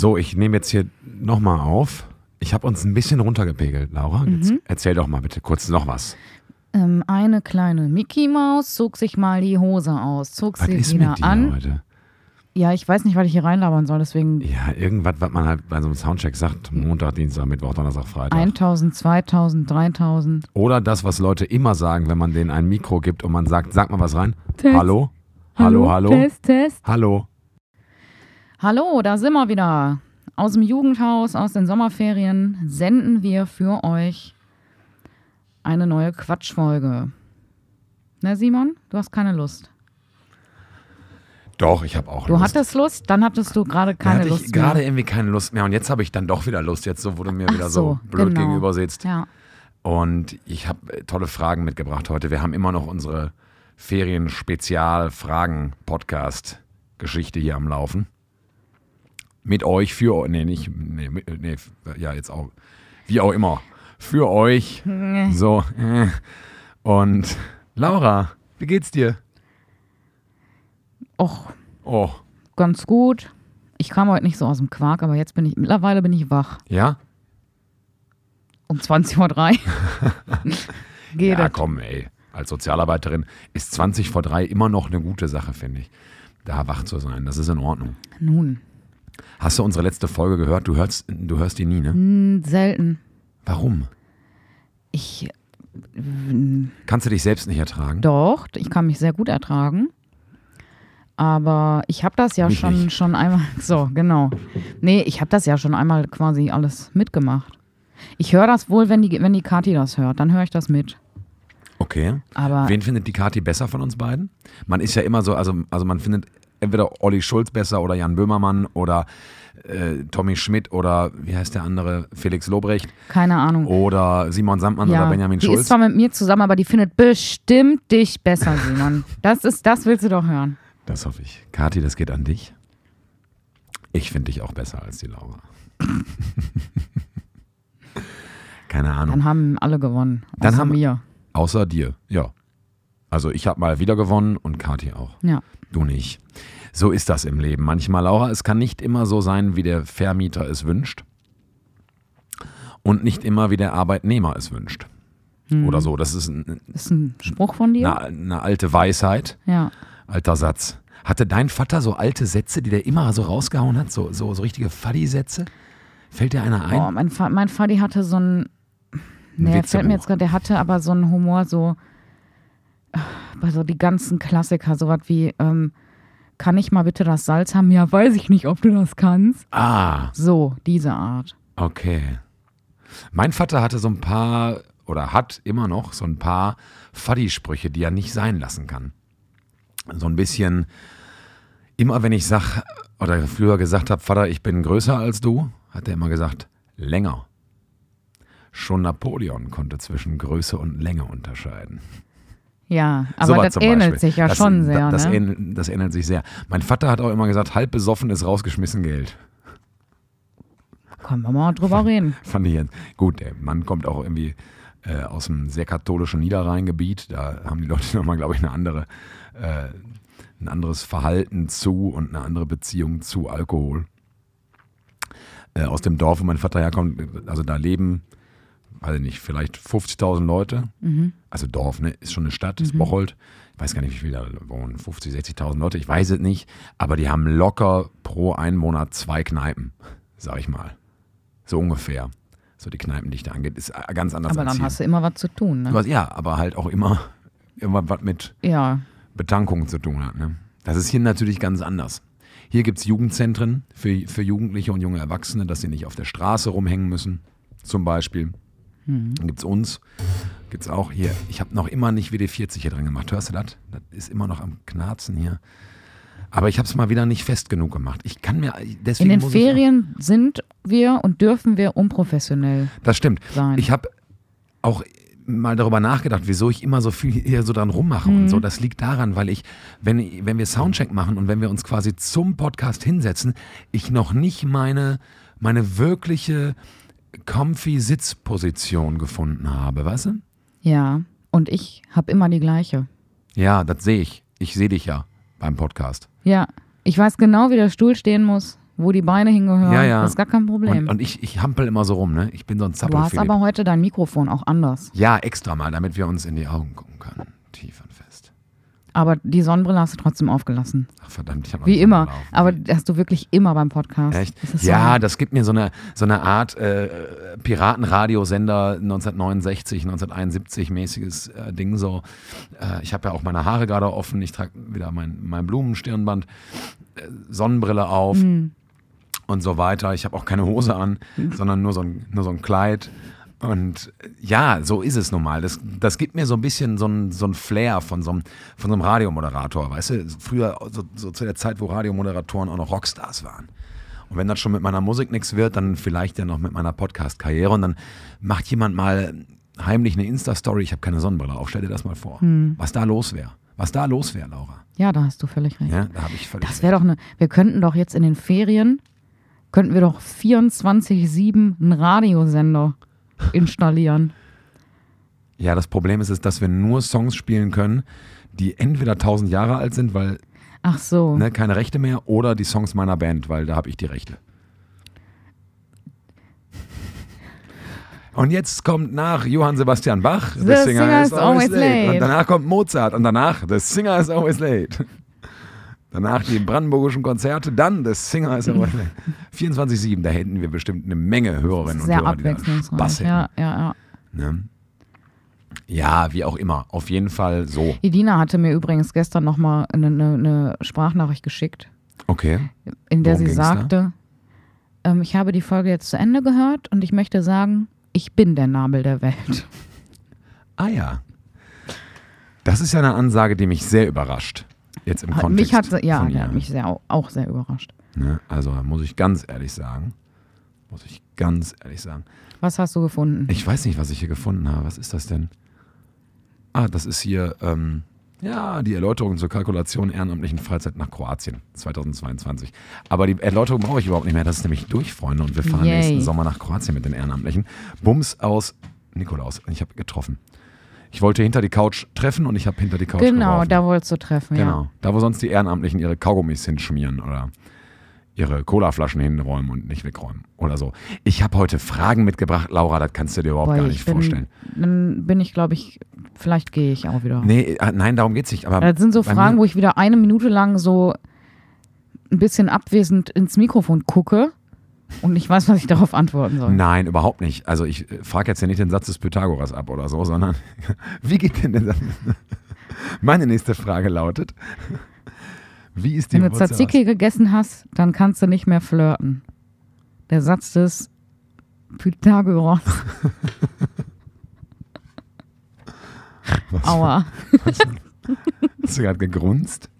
So, ich nehme jetzt hier nochmal auf. Ich habe uns ein bisschen runtergepegelt, Laura. Jetzt Mhm. erzähl doch mal bitte kurz noch was. Ähm, eine kleine Mickey Maus zog sich mal die Hose aus, zog Was sie ist wieder mit dir an. heute? Ja, ich weiß nicht, was ich hier reinlabern soll, deswegen Ja, irgendwas, was man halt bei so einem Soundcheck sagt. Montag, Dienstag, Mittwoch, Donnerstag, Freitag. 1000, 2000, 3000. Oder das, was Leute immer sagen, wenn man denen ein Mikro gibt und man sagt, sag mal was rein. Test. Hallo? Hallo, hallo? Test, Test. Hallo? Hallo, da sind wir wieder. Aus dem Jugendhaus, aus den Sommerferien senden wir für euch eine neue Quatschfolge. Na, Simon, du hast keine Lust. Doch, ich habe auch Du Lust. hattest Lust, dann hattest du gerade keine Lust ich mehr. gerade irgendwie keine Lust mehr und jetzt habe ich dann doch wieder Lust, jetzt so, wo du mir Ach wieder so, so, blöd genau. gegenüber sitzt. Ja, Und ich habe äh, tolle Fragen mitgebracht heute. Wir haben immer noch unsere Ferien-Spezial-Fragen-Podcast-Geschichte hier am Laufen. Mit euch, für euch, nee, nicht, nee, nee, ja, jetzt auch, wie auch immer, für euch. So, äh. und Laura, wie geht's dir? och, Oh, ganz gut. Ich kam heute nicht so aus dem Quark, aber jetzt bin ich, mittlerweile bin ich wach. ja? Um 20.03 Uhr. Geht Ja, komm, ey. Als Sozialarbeiterin ist 20 vor 3 immer noch eine gute Sache, finde ich. Da wach zu sein, das ist in Ordnung. Nun, Hast du unsere letzte Folge gehört? Du hörst, du hörst die nie, ne? hm, selten. Warum? Ich, Kannst du dich selbst nicht ertragen? doch, ich kann mich sehr gut ertragen. Aber ich habe das ja Mich schon, nicht. schon einmal, so, genau. Nee, ich habe das ja schon einmal quasi alles mitgemacht. Ich höre das wohl, wenn die, wenn die Kathi das hört, dann höre ich das mit. Okay. Aber Wen findet die Kathi besser von uns beiden? Man ist ja immer so, also, also man findet entweder Olli Schulz besser oder Jan Böhmermann oder äh, Tommy Schmidt oder wie heißt der andere? Felix Lobrecht keine Ahnung. oder Simon Sandmann oder Benjamin die Schulz. ist zwar mit mir zusammen, aber die findet bestimmt dich besser, Simon. Das ist, das willst du doch hören. Das hoffe ich. Kathi, das geht an dich. Ich finde dich auch besser als die Laura. Keine Ahnung. Dann haben alle gewonnen. Dann Außer haben- wir. Außer dir, ja. Also ich habe mal wieder gewonnen und Kathi auch. Ja. Du nicht. So ist das im Leben. Manchmal, Laura, es kann nicht immer so sein, wie der Vermieter es wünscht. Und nicht immer, wie der Arbeitnehmer es wünscht. Oder so. Das ist ein, ist ein Spruch von dir? eine, eine alte Weisheit, Ja. alter Satz. Hatte dein Vater so alte Sätze, die der immer so rausgehauen hat? So, so, so richtige Faddy-Sätze? Fällt dir einer ein? Oh, mein, Fa mein Vati hatte so ein. Nee, fällt mir jetzt gerade, der hatte aber so einen Humor, so. Bei so die ganzen Klassiker, sowas wie, ähm, kann ich mal bitte das Salz haben? Ja, weiß ich nicht, ob du das kannst. Ah, So, diese Art. Okay. Mein Vater hatte so ein paar oder hat immer noch so ein paar Faddy-Sprüche, die er nicht sein lassen kann. So ein bisschen, immer wenn ich sag oder früher gesagt habe, Vater, ich bin größer als du, hat er immer gesagt, länger. Schon Napoleon konnte zwischen Größe und Länge unterscheiden. Ja, aber Sowas das ähnelt Beispiel. sich ja das, schon sehr, das, ne? ähnelt, das ähnelt sich sehr. Mein Vater hat auch immer gesagt, halb besoffen ist rausgeschmissen Geld. Können wir mal drüber reden. Fand ich jetzt. Gut, der Mann kommt auch irgendwie äh, aus einem sehr katholischen Niederrheingebiet. Da haben die Leute nochmal, glaube ich, eine andere, äh, ein anderes Verhalten zu und eine andere Beziehung zu Alkohol. Äh, aus dem Dorf, wo mein Vater herkommt, also da leben, weiß ich nicht, vielleicht 50.000 Leute. Also Dorf, ne? Ist schon eine Stadt, ist Bocholt. Ich weiß gar nicht, wie viele da wohnen. 50, 60.000 Leute, ich weiß es nicht. Aber die haben locker pro Einwohner zwei Kneipen, sag ich mal. So ungefähr. So die Kneipendichte angeht, ist ganz anders Aber dann hier. hast du immer was zu tun, ne? Was, ja, aber halt auch immer, immer was mit Ja. Betankung zu tun hat. Ne? Das ist hier natürlich ganz anders. Hier gibt es Jugendzentren für, für Jugendliche und junge Erwachsene, dass sie nicht auf der Straße rumhängen müssen, zum Beispiel. Dann gibt es uns, gibt es auch hier. Ich habe noch immer nicht WD-40 hier drin gemacht. Hörst du das? Das ist immer noch am Knarzen hier. Aber ich habe es mal wieder nicht fest genug gemacht. Ich kann mir In deswegen den muss ich, Ferien sind wir und dürfen wir unprofessionell Das stimmt. sein. Ich habe auch mal darüber nachgedacht, wieso ich immer so viel hier so dran rummache und Mhm. so. Das liegt daran, weil ich, wenn, wenn wir Soundcheck machen und wenn wir uns quasi zum Podcast hinsetzen, ich noch nicht meine, meine wirkliche comfy Sitzposition gefunden habe, weißt du? Ja. Und ich habe immer die gleiche. Ja, das sehe ich. Ich sehe dich ja beim Podcast. Ja. Ich weiß genau, wie der Stuhl stehen muss, wo die Beine hingehören. Ja, ja. Das ist gar kein Problem. Und, und ich, ich hampel immer so rum, ne? Ich bin so ein du hast aber heute dein Mikrofon auch anders. Ja, extra mal, damit wir uns in die Augen gucken können. Tief und fest. Aber die Sonnenbrille hast du trotzdem aufgelassen. Ach verdammt, ich habe Wie immer. Aber hast du wirklich immer beim Podcast. Echt? Das Ja, so, das gibt mir so eine, so eine Art äh, Piratenradiosender 1969, 1971 mäßiges äh, Ding so. Äh, ich habe ja auch meine Haare gerade offen, ich trage wieder mein, mein Blumenstirnband, äh, Sonnenbrille auf Hm. und so weiter. Ich habe auch keine Hose an, sondern nur so ein, nur so ein Kleid. Und ja, so ist es nun mal. Das, das gibt mir so ein bisschen so ein, so ein Flair von so, einem, von so einem Radiomoderator. Weißt du, früher, so, so zu der Zeit, wo Radiomoderatoren auch noch Rockstars waren. Und wenn das schon mit meiner Musik nichts wird, dann vielleicht ja noch mit meiner Podcast-Karriere. Und dann macht jemand mal heimlich eine Insta-Story. Ich habe keine Sonnenbrille auf. Stell dir das mal vor. Was da los wäre. Was da los wäre, Laura. ja, da hast du völlig recht. Ja, da habe ich völlig Das wäre doch eine. Wir könnten doch jetzt in den Ferien, könnten wir doch 24-7 einen Radiosender installieren. Ja, das Problem ist, ist, dass wir nur Songs spielen können, die entweder 1000 Jahre alt sind, weil Ach so. ne, keine Rechte mehr, oder die Songs meiner Band, weil da habe ich die Rechte. Und jetzt kommt nach Johann Sebastian Bach, The Singer is Always Late. Und danach kommt Mozart und danach The Singer is Always Late. Danach die brandenburgischen Konzerte, dann The Singer is Always Late. 24-7, da hätten wir bestimmt eine Menge Hörerinnen und Hörer, die da. Spaß hätten. Ja, ja, ja. Ne? Ja, wie auch immer. Auf jeden Fall so. Edina hatte mir übrigens gestern nochmal eine, eine, eine Sprachnachricht geschickt, Okay. in der Worum sie sagte, ähm, ich habe die Folge jetzt zu Ende gehört und ich möchte sagen, ich bin der Nabel der Welt. Ah ja. Das ist ja eine Ansage, die mich sehr überrascht. Jetzt im Kontext mich hat, ja, der hat mich sehr, auch sehr überrascht. Ne? Also muss ich ganz ehrlich sagen, muss ich ganz ehrlich sagen. Was hast du gefunden? Ich weiß nicht, was ich hier gefunden habe. Was ist das denn? Ah, das ist hier, ähm, ja, die Erläuterung zur Kalkulation ehrenamtlichen Freizeit nach Kroatien 2022. Aber die Erläuterung brauche ich überhaupt nicht mehr. Das ist nämlich durch, Freunde. Und wir fahren Yay. nächsten Sommer nach Kroatien mit den Ehrenamtlichen. Bums aus Nikolaus. Ich habe getroffen. Ich wollte hinter die Couch treffen und ich habe hinter die Couch genau, geworfen. da wolltest du treffen, Genau. ja. Da, wo sonst die Ehrenamtlichen ihre Kaugummis hinschmieren oder ihre Colaflaschen hinräumen und nicht wegräumen oder so. Ich habe heute Fragen mitgebracht, Laura, das kannst du dir überhaupt Boah, gar ich nicht bin, vorstellen. Dann bin ich, glaube ich, vielleicht gehe ich auch wieder. Nee, äh, nein, darum geht's nicht. Aber Das sind so Fragen, wo ich wieder eine Minute lang so ein bisschen abwesend ins Mikrofon gucke und ich weiß, was ich darauf antworten soll. Nein, überhaupt nicht. Also ich frage jetzt ja nicht den Satz des Pythagoras ab oder so, sondern wie geht denn der Satz? Meine nächste Frage lautet, wie ist die Wenn du Tzatziki gegessen hast, dann kannst du nicht mehr flirten. Der Satz des Pythagoras. aus- Aua. Hast du gerade gegrunzt?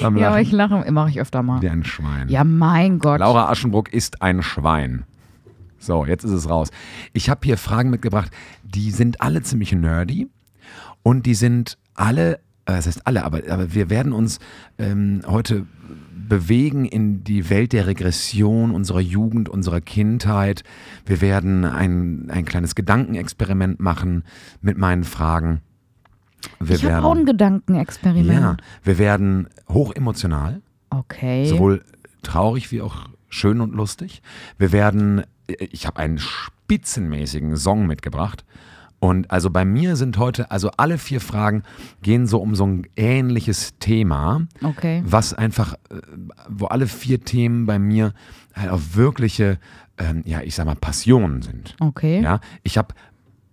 Ja, aber ich lache, mache ich öfter mal. Wie ein Schwein. Ja, mein Gott. Laura Aschenbruck ist ein Schwein. So, jetzt ist es raus. Ich habe hier Fragen mitgebracht, die sind alle ziemlich nerdy und die sind alle, äh, das heißt alle, aber, aber wir werden uns ähm, heute bewegen in die Welt der Regression unserer Jugend, unserer Kindheit. Wir werden ein, ein kleines Gedankenexperiment machen mit meinen Fragen. Wir ich habe werden, auch ein Gedankenexperiment. ja, wir werden hochemotional Okay. sowohl traurig wie auch schön und lustig. Wir werden, ich habe einen spitzenmäßigen Song mitgebracht. Und also bei mir sind heute, also alle vier Fragen gehen so um so ein ähnliches Thema, Okay. was einfach, wo alle vier Themen bei mir halt auch wirkliche, ähm, ja, ich sag mal, Passionen sind. Okay. Ja, ich habe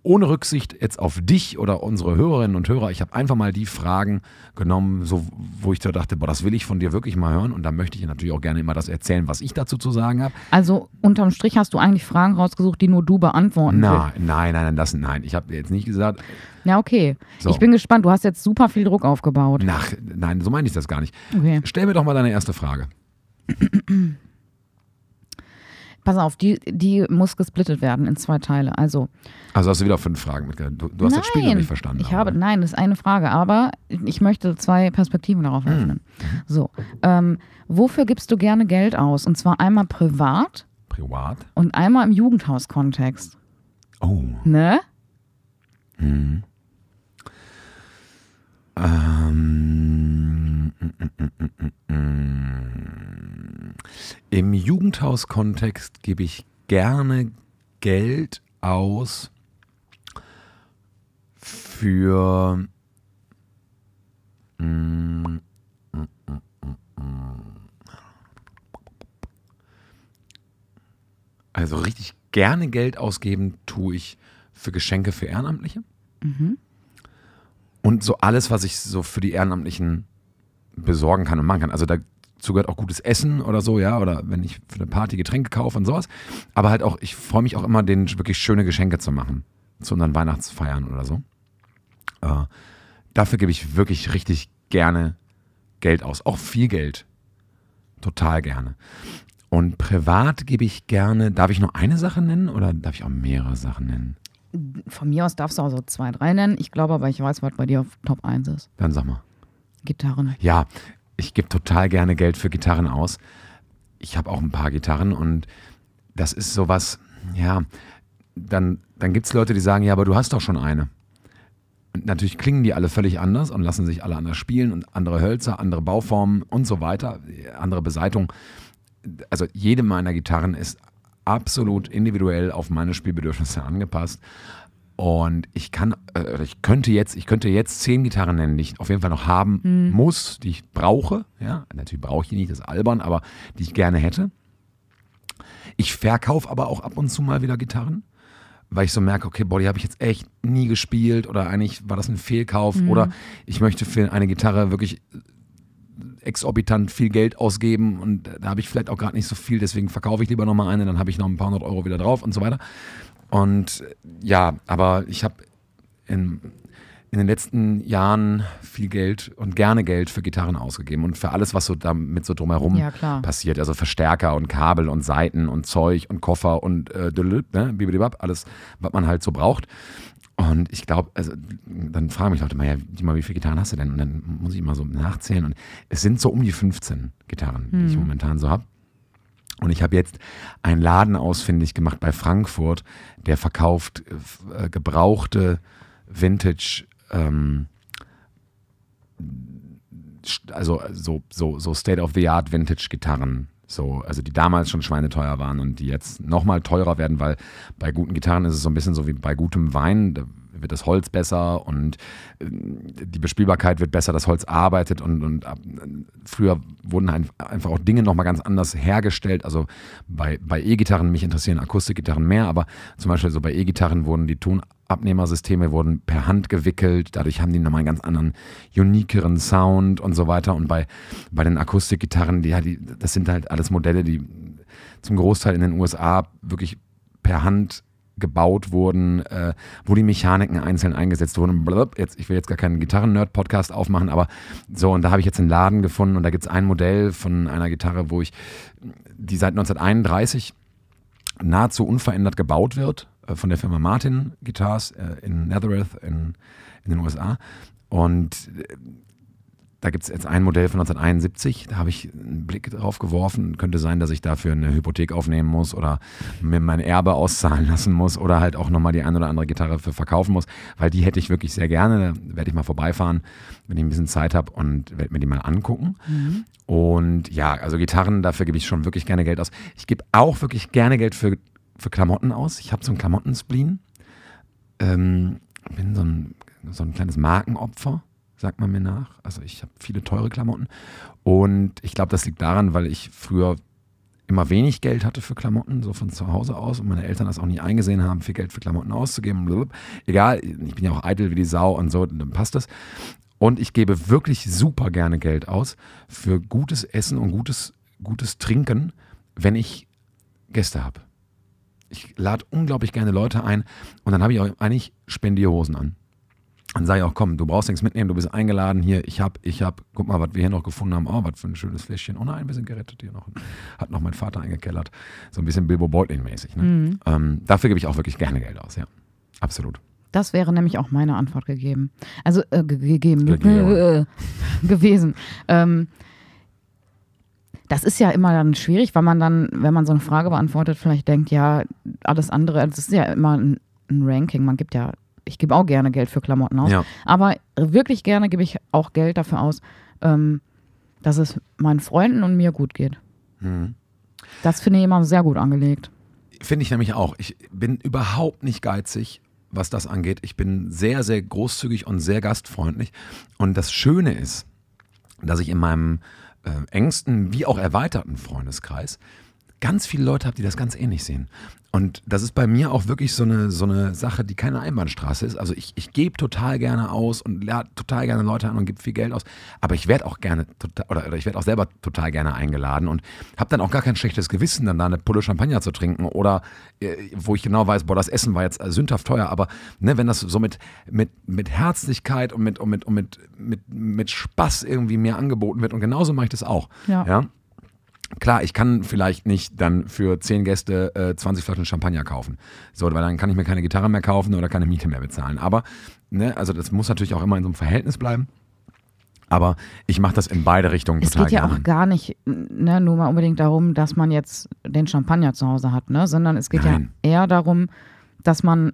ohne Rücksicht jetzt auf dich oder unsere Hörerinnen und Hörer, ich habe einfach mal die Fragen genommen, so, wo ich da dachte, boah, das will ich von dir wirklich mal hören. Und da möchte ich natürlich auch gerne immer das erzählen, was ich dazu zu sagen habe. Also unterm Strich hast du eigentlich Fragen rausgesucht, die nur du beantworten Na, willst. nein, nein, nein, das, nein. Ich habe jetzt nicht gesagt, Ja, okay. So. Ich bin gespannt. Du hast jetzt super viel Druck aufgebaut. nach, nein, so meine ich das gar nicht. Okay. Stell mir doch mal deine erste Frage. Pass auf, die, die muss gesplittet werden in zwei Teile. Also, Also hast du wieder fünf Fragen mitgebracht. Du, du hast das Spiel noch nein, nicht verstanden. Ich habe, ne? nein, das ist eine Frage, aber ich möchte zwei Perspektiven Hm. darauf öffnen. So, ähm, wofür gibst du gerne Geld aus? Und zwar einmal privat Privat? und einmal im Jugendhauskontext. Oh. Ne? Ähm, Im Jugendhaus-Kontext gebe ich gerne Geld aus für also richtig gerne Geld ausgeben tue ich für Geschenke für Ehrenamtliche. Und so alles, was ich so für die Ehrenamtlichen besorgen kann und machen kann. Also dazu gehört auch gutes Essen oder so, ja, oder wenn ich für eine Party Getränke kaufe und sowas. Aber halt auch, ich freue mich auch immer, denen wirklich schöne Geschenke zu machen. Zu unseren Weihnachtsfeiern oder so. Äh, dafür gebe ich wirklich richtig gerne Geld aus. Auch viel Geld. Total gerne. Und privat gebe ich gerne, darf ich nur eine Sache nennen oder darf ich auch mehrere Sachen nennen? Von mir aus darfst du auch so zwei, drei nennen. Ich glaube aber, ich weiß, was bei dir auf Top 1 ist. Dann sag mal. Gitarren. Ja, ich gebe total gerne Geld für Gitarren aus. Ich habe auch ein paar Gitarren und das ist sowas, ja, dann, dann gibt es Leute, die sagen, ja, aber du hast doch schon eine. Und natürlich klingen die alle völlig anders und lassen sich alle anders spielen und andere Hölzer, andere Bauformen und so weiter, andere Beseitung. Also jede meiner Gitarren ist absolut individuell auf meine Spielbedürfnisse angepasst. Und ich kann, äh, ich könnte jetzt, ich könnte jetzt zehn Gitarren nennen, die ich auf jeden Fall noch haben muss, die ich brauche. Ja, natürlich brauche ich die nicht, das ist albern, aber die ich gerne hätte. Ich verkaufe aber auch ab und zu mal wieder Gitarren, weil ich so merke, okay, boah, die habe ich jetzt echt nie gespielt oder eigentlich war das ein Fehlkauf oder ich möchte für eine Gitarre wirklich exorbitant viel Geld ausgeben und da habe ich vielleicht auch gerade nicht so viel, deswegen verkaufe ich lieber nochmal eine, dann habe ich noch ein paar hundert Euro wieder drauf und so weiter. Und ja, aber ich habe in, in den letzten Jahren viel Geld und gerne Geld für Gitarren ausgegeben und für alles, was so damit so drumherum Ja, passiert. Also Verstärker und Kabel und Seiten und Zeug und Koffer und äh, ne, alles, was man halt so braucht. Und ich glaube, also dann fragen mich Leute mal, ja, mal, wie viele Gitarren hast du denn? Und dann muss ich mal so nachzählen. Und es sind so um die 15 Gitarren, die ich momentan so habe. Und ich habe jetzt einen Laden ausfindig gemacht bei Frankfurt, der verkauft äh, äh, gebrauchte Vintage, ähm, also so, so, so State-of-the-Art Vintage-Gitarren. So, also die damals schon schweineteuer waren und die jetzt nochmal teurer werden, weil bei guten Gitarren ist es so ein bisschen so wie bei gutem Wein. Da wird das Holz besser und äh, die Bespielbarkeit wird besser, das Holz arbeitet und, und früher wurden ein, einfach auch Dinge nochmal ganz anders hergestellt. Also bei, bei E-Gitarren, mich interessieren Akustikgitarren mehr, aber zum Beispiel so bei E-Gitarren wurden die Tonabnehmersysteme wurden per Hand gewickelt, dadurch haben die nochmal einen ganz anderen, unikeren Sound und so weiter. Und bei, bei den Akustikgitarren, die, die, das sind halt alles Modelle, die zum Großteil in den USA wirklich per Hand gebaut wurden, äh, wo die Mechaniken einzeln eingesetzt wurden. Jetzt, ich will jetzt gar keinen Gitarren-Nerd-Podcast aufmachen, aber so, und da habe ich jetzt einen Laden gefunden und da gibt es ein Modell von einer Gitarre, wo ich, die seit 1931 nahezu unverändert gebaut wird, von der Firma Martin Guitars äh, in Nethereth in, in den USA. Und äh, da gibt es jetzt ein Modell von 1971, da habe ich einen Blick drauf geworfen. Könnte sein, dass ich dafür eine Hypothek aufnehmen muss oder mir mein Erbe auszahlen lassen muss oder halt auch nochmal die ein oder andere Gitarre für verkaufen muss, weil die hätte ich wirklich sehr gerne. Da werde ich mal vorbeifahren, wenn ich ein bisschen Zeit habe und werde mir die mal angucken. Und ja, also Gitarren, dafür gebe ich schon wirklich gerne Geld aus. Ich gebe auch wirklich gerne Geld für, für Klamotten aus. Ich habe so einen Klamottenspleen. Ähm, bin so ein, so ein kleines Markenopfer, sagt man mir nach. Also ich habe viele teure Klamotten. Und ich glaube, das liegt daran, weil ich früher immer wenig Geld hatte für Klamotten, so von zu Hause aus und meine Eltern das auch nie eingesehen haben, viel Geld für Klamotten auszugeben. Blub. Egal, ich bin ja auch eitel wie die Sau und so, dann passt das. Und ich gebe wirklich super gerne Geld aus für gutes Essen und gutes, gutes Trinken, wenn ich Gäste habe. Ich lade unglaublich gerne Leute ein und dann habe ich auch eigentlich Spendierhosen an. Dann sage ich auch, komm, du brauchst nichts mitnehmen, du bist eingeladen hier, ich hab, ich hab, guck mal, was wir hier noch gefunden haben, oh, was für ein schönes Fläschchen. Oh nein, wir sind gerettet hier noch. Hat noch mein Vater eingekellert. So ein bisschen Bilbo Beutlin-mäßig. Ne? Ähm, dafür gebe ich auch wirklich gerne Geld aus, ja. Absolut. Das wäre nämlich auch meine Antwort gegeben. Also äh, ge- gegeben, ge Gegeben. äh, gewesen. Ähm, das ist ja immer dann schwierig, weil man dann, wenn man so eine Frage beantwortet, vielleicht denkt, ja, alles andere, das ist ja immer ein, ein Ranking. Man gibt ja, ich gebe auch gerne Geld für Klamotten aus, Ja. aber wirklich gerne gebe ich auch Geld dafür aus, ähm, dass es meinen Freunden und mir gut geht. Das finde ich immer sehr gut angelegt. Finde ich nämlich auch. Ich bin überhaupt nicht geizig, was das angeht. Ich bin sehr, sehr großzügig und sehr gastfreundlich. Und das Schöne ist, dass ich in meinem äh, engsten wie auch erweiterten Freundeskreis ganz viele Leute habe, die das ganz ähnlich sehen. Und das ist bei mir auch wirklich so eine, so eine Sache, die keine Einbahnstraße ist. Also ich, ich gebe total gerne aus und lade total gerne Leute an und gebe viel Geld aus. Aber ich werde auch gerne total, oder, oder ich werde auch selber total gerne eingeladen und habe dann auch gar kein schlechtes Gewissen, dann da eine Pulle Champagner zu trinken oder äh, wo ich genau weiß, boah, das Essen war jetzt äh, sündhaft teuer. Aber ne, wenn das so mit, mit, mit Herzlichkeit und mit, und mit, und mit, mit, mit Spaß irgendwie mir angeboten wird und genauso mache ich das auch. Ja. ja? Klar, ich kann vielleicht nicht dann für zehn Gäste äh, 20 Flaschen Champagner kaufen. So, weil dann kann ich mir keine Gitarre mehr kaufen oder keine Miete mehr bezahlen. Aber, ne, also das muss natürlich auch immer in so einem Verhältnis bleiben. Aber ich mache das in beide Richtungen Es total geht ja gerne. auch gar nicht ne, nur mal unbedingt darum, dass man jetzt den Champagner zu Hause hat, ne? sondern es geht Nein. ja eher darum, dass man,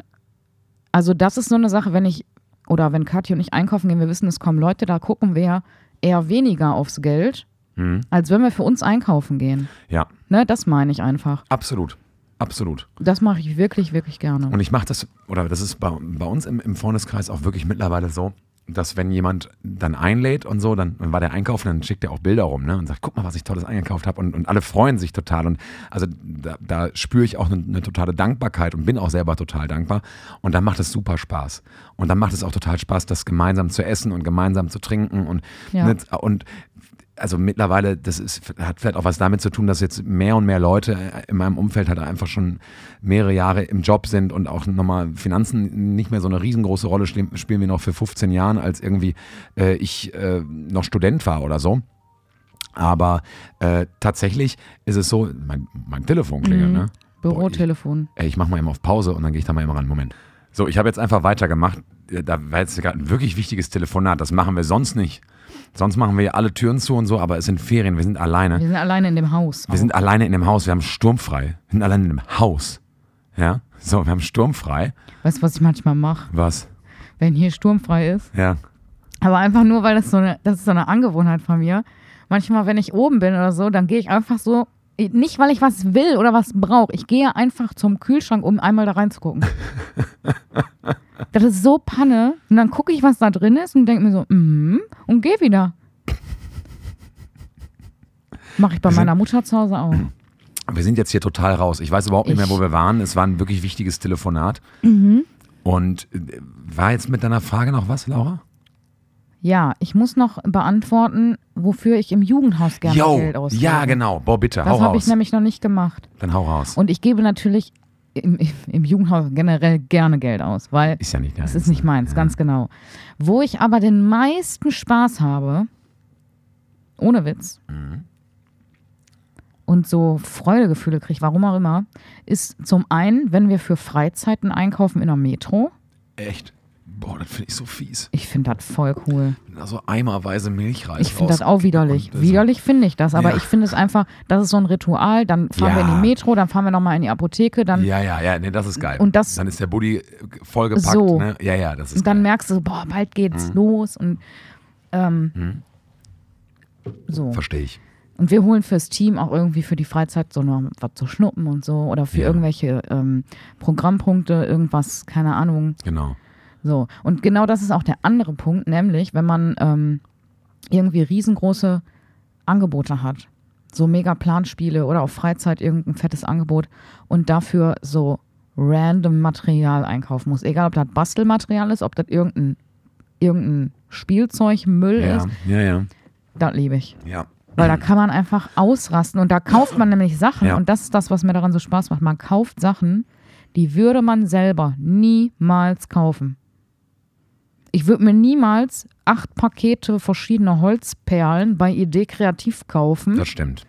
also das ist so eine Sache, wenn ich, oder wenn Kathi und ich einkaufen gehen, wir wissen, es kommen Leute, da gucken wir eher weniger aufs Geld, Mhm. als wenn wir für uns einkaufen gehen. Ja, Ne, das meine ich einfach. absolut. Absolut. Das mache ich wirklich, wirklich gerne. Und ich mache das, oder das ist bei, bei uns im, im Freundeskreis auch wirklich mittlerweile so, dass wenn jemand dann einlädt und so, dann, dann war der einkaufen, dann schickt er auch Bilder rum ne, und sagt, guck mal, was ich tolles eingekauft habe und, und alle freuen sich total und also da, da spüre ich auch eine, eine totale Dankbarkeit und bin auch selber total dankbar und dann macht es super Spaß und dann macht es auch total Spaß, das gemeinsam zu essen und gemeinsam zu trinken und, Ja. ne, und also mittlerweile, das ist, hat vielleicht auch was damit zu tun, dass jetzt mehr und mehr Leute in meinem Umfeld halt einfach schon mehrere Jahre im Job sind und auch nochmal Finanzen nicht mehr so eine riesengroße Rolle spielen, spielen wie noch für 15 Jahren, als irgendwie äh, ich äh, noch Student war oder so. Aber äh, tatsächlich ist es so, mein, mein Telefon klingelt, Mhm. ne? Bürotelefon. Ey, ich mach mal eben auf Pause und dann gehe ich da mal eben ran. Moment. So, ich habe jetzt einfach weitergemacht. Da war jetzt gerade ein wirklich wichtiges Telefonat. Das machen wir sonst nicht. Sonst machen wir ja alle Türen zu und so, aber es sind Ferien, wir sind alleine. Wir sind alleine in dem Haus. Wir sind alleine in dem Haus, wir haben sturmfrei. Wir sind alleine in dem Haus. Ja? So, wir haben sturmfrei. Weißt du, was ich manchmal mache, Was? wenn hier sturmfrei ist? Ja. Aber einfach nur, weil das so eine, das ist so eine Angewohnheit von mir. Manchmal, wenn ich oben bin oder so, dann gehe ich einfach so, nicht weil ich was will oder was brauche, ich gehe einfach zum Kühlschrank, um einmal da reinzugucken. das ist so Panne. Und dann gucke ich, was da drin ist und denke mir so, mhm, und gehe wieder. Mache ich bei meiner Mutter zu Hause auch. Wir sind jetzt hier total raus. Ich weiß überhaupt nicht mehr, Mhm. wo wir waren. Es war ein wirklich wichtiges Telefonat. Und äh, war jetzt mit deiner Frage noch was, Laura? Ja, ich muss noch beantworten, wofür ich im Jugendhaus gerne Jo, Geld ausgebe. ja, genau. Boah, bitte, Das hau habe ich nämlich noch nicht gemacht. Dann hau raus. Und ich gebe natürlich im, im Jugendhaus generell gerne Geld aus, weil ist ja nicht deins. es ist nicht meins, Ja. ganz genau. Wo ich aber den meisten Spaß habe, ohne Witz, Mhm. und so Freudegefühle kriege, warum auch immer, ist zum einen, wenn wir für Freizeiten einkaufen in der Metro. Echt? Boah, das finde ich so fies. Ich finde das voll cool. Wenn da so eimerweise Milchreis Ich finde das auch widerlich. das- Widerlich finde ich das, aber Ja. ich finde es einfach, das ist so ein Ritual. Dann fahren wir in Ja. die Metro, dann fahren wir nochmal in die Apotheke, dann Ja, ja, ja, nee, das ist geil. Und das- dann ist der Buddy äh, vollgepackt. So. Ne? Ja, ja, das ist Und dann geil. merkst du, boah, bald geht's los und ähm, so. Verstehe ich. Und wir holen fürs Team auch irgendwie für die Freizeit so noch was zu schnuppen und so oder für Ja. irgendwelche ähm, Programmpunkte, irgendwas, keine Ahnung. Genau. So. Und genau das ist auch der andere Punkt, nämlich wenn man ähm, irgendwie riesengroße Angebote hat, so mega Planspiele oder auf Freizeit irgendein fettes Angebot und dafür so random Material einkaufen muss. Egal, ob das Bastelmaterial ist, ob das irgendein, irgendein Spielzeugmüll Ja, ist, ja, ja. das liebe ich. Ja. Weil da kann man einfach ausrasten und da kauft man nämlich Sachen Ja. und das ist das, was mir daran so Spaß macht. Man kauft Sachen, die würde man selber niemals kaufen. Ich würde mir niemals acht Pakete verschiedener Holzperlen bei Idee Kreativ kaufen, Das stimmt.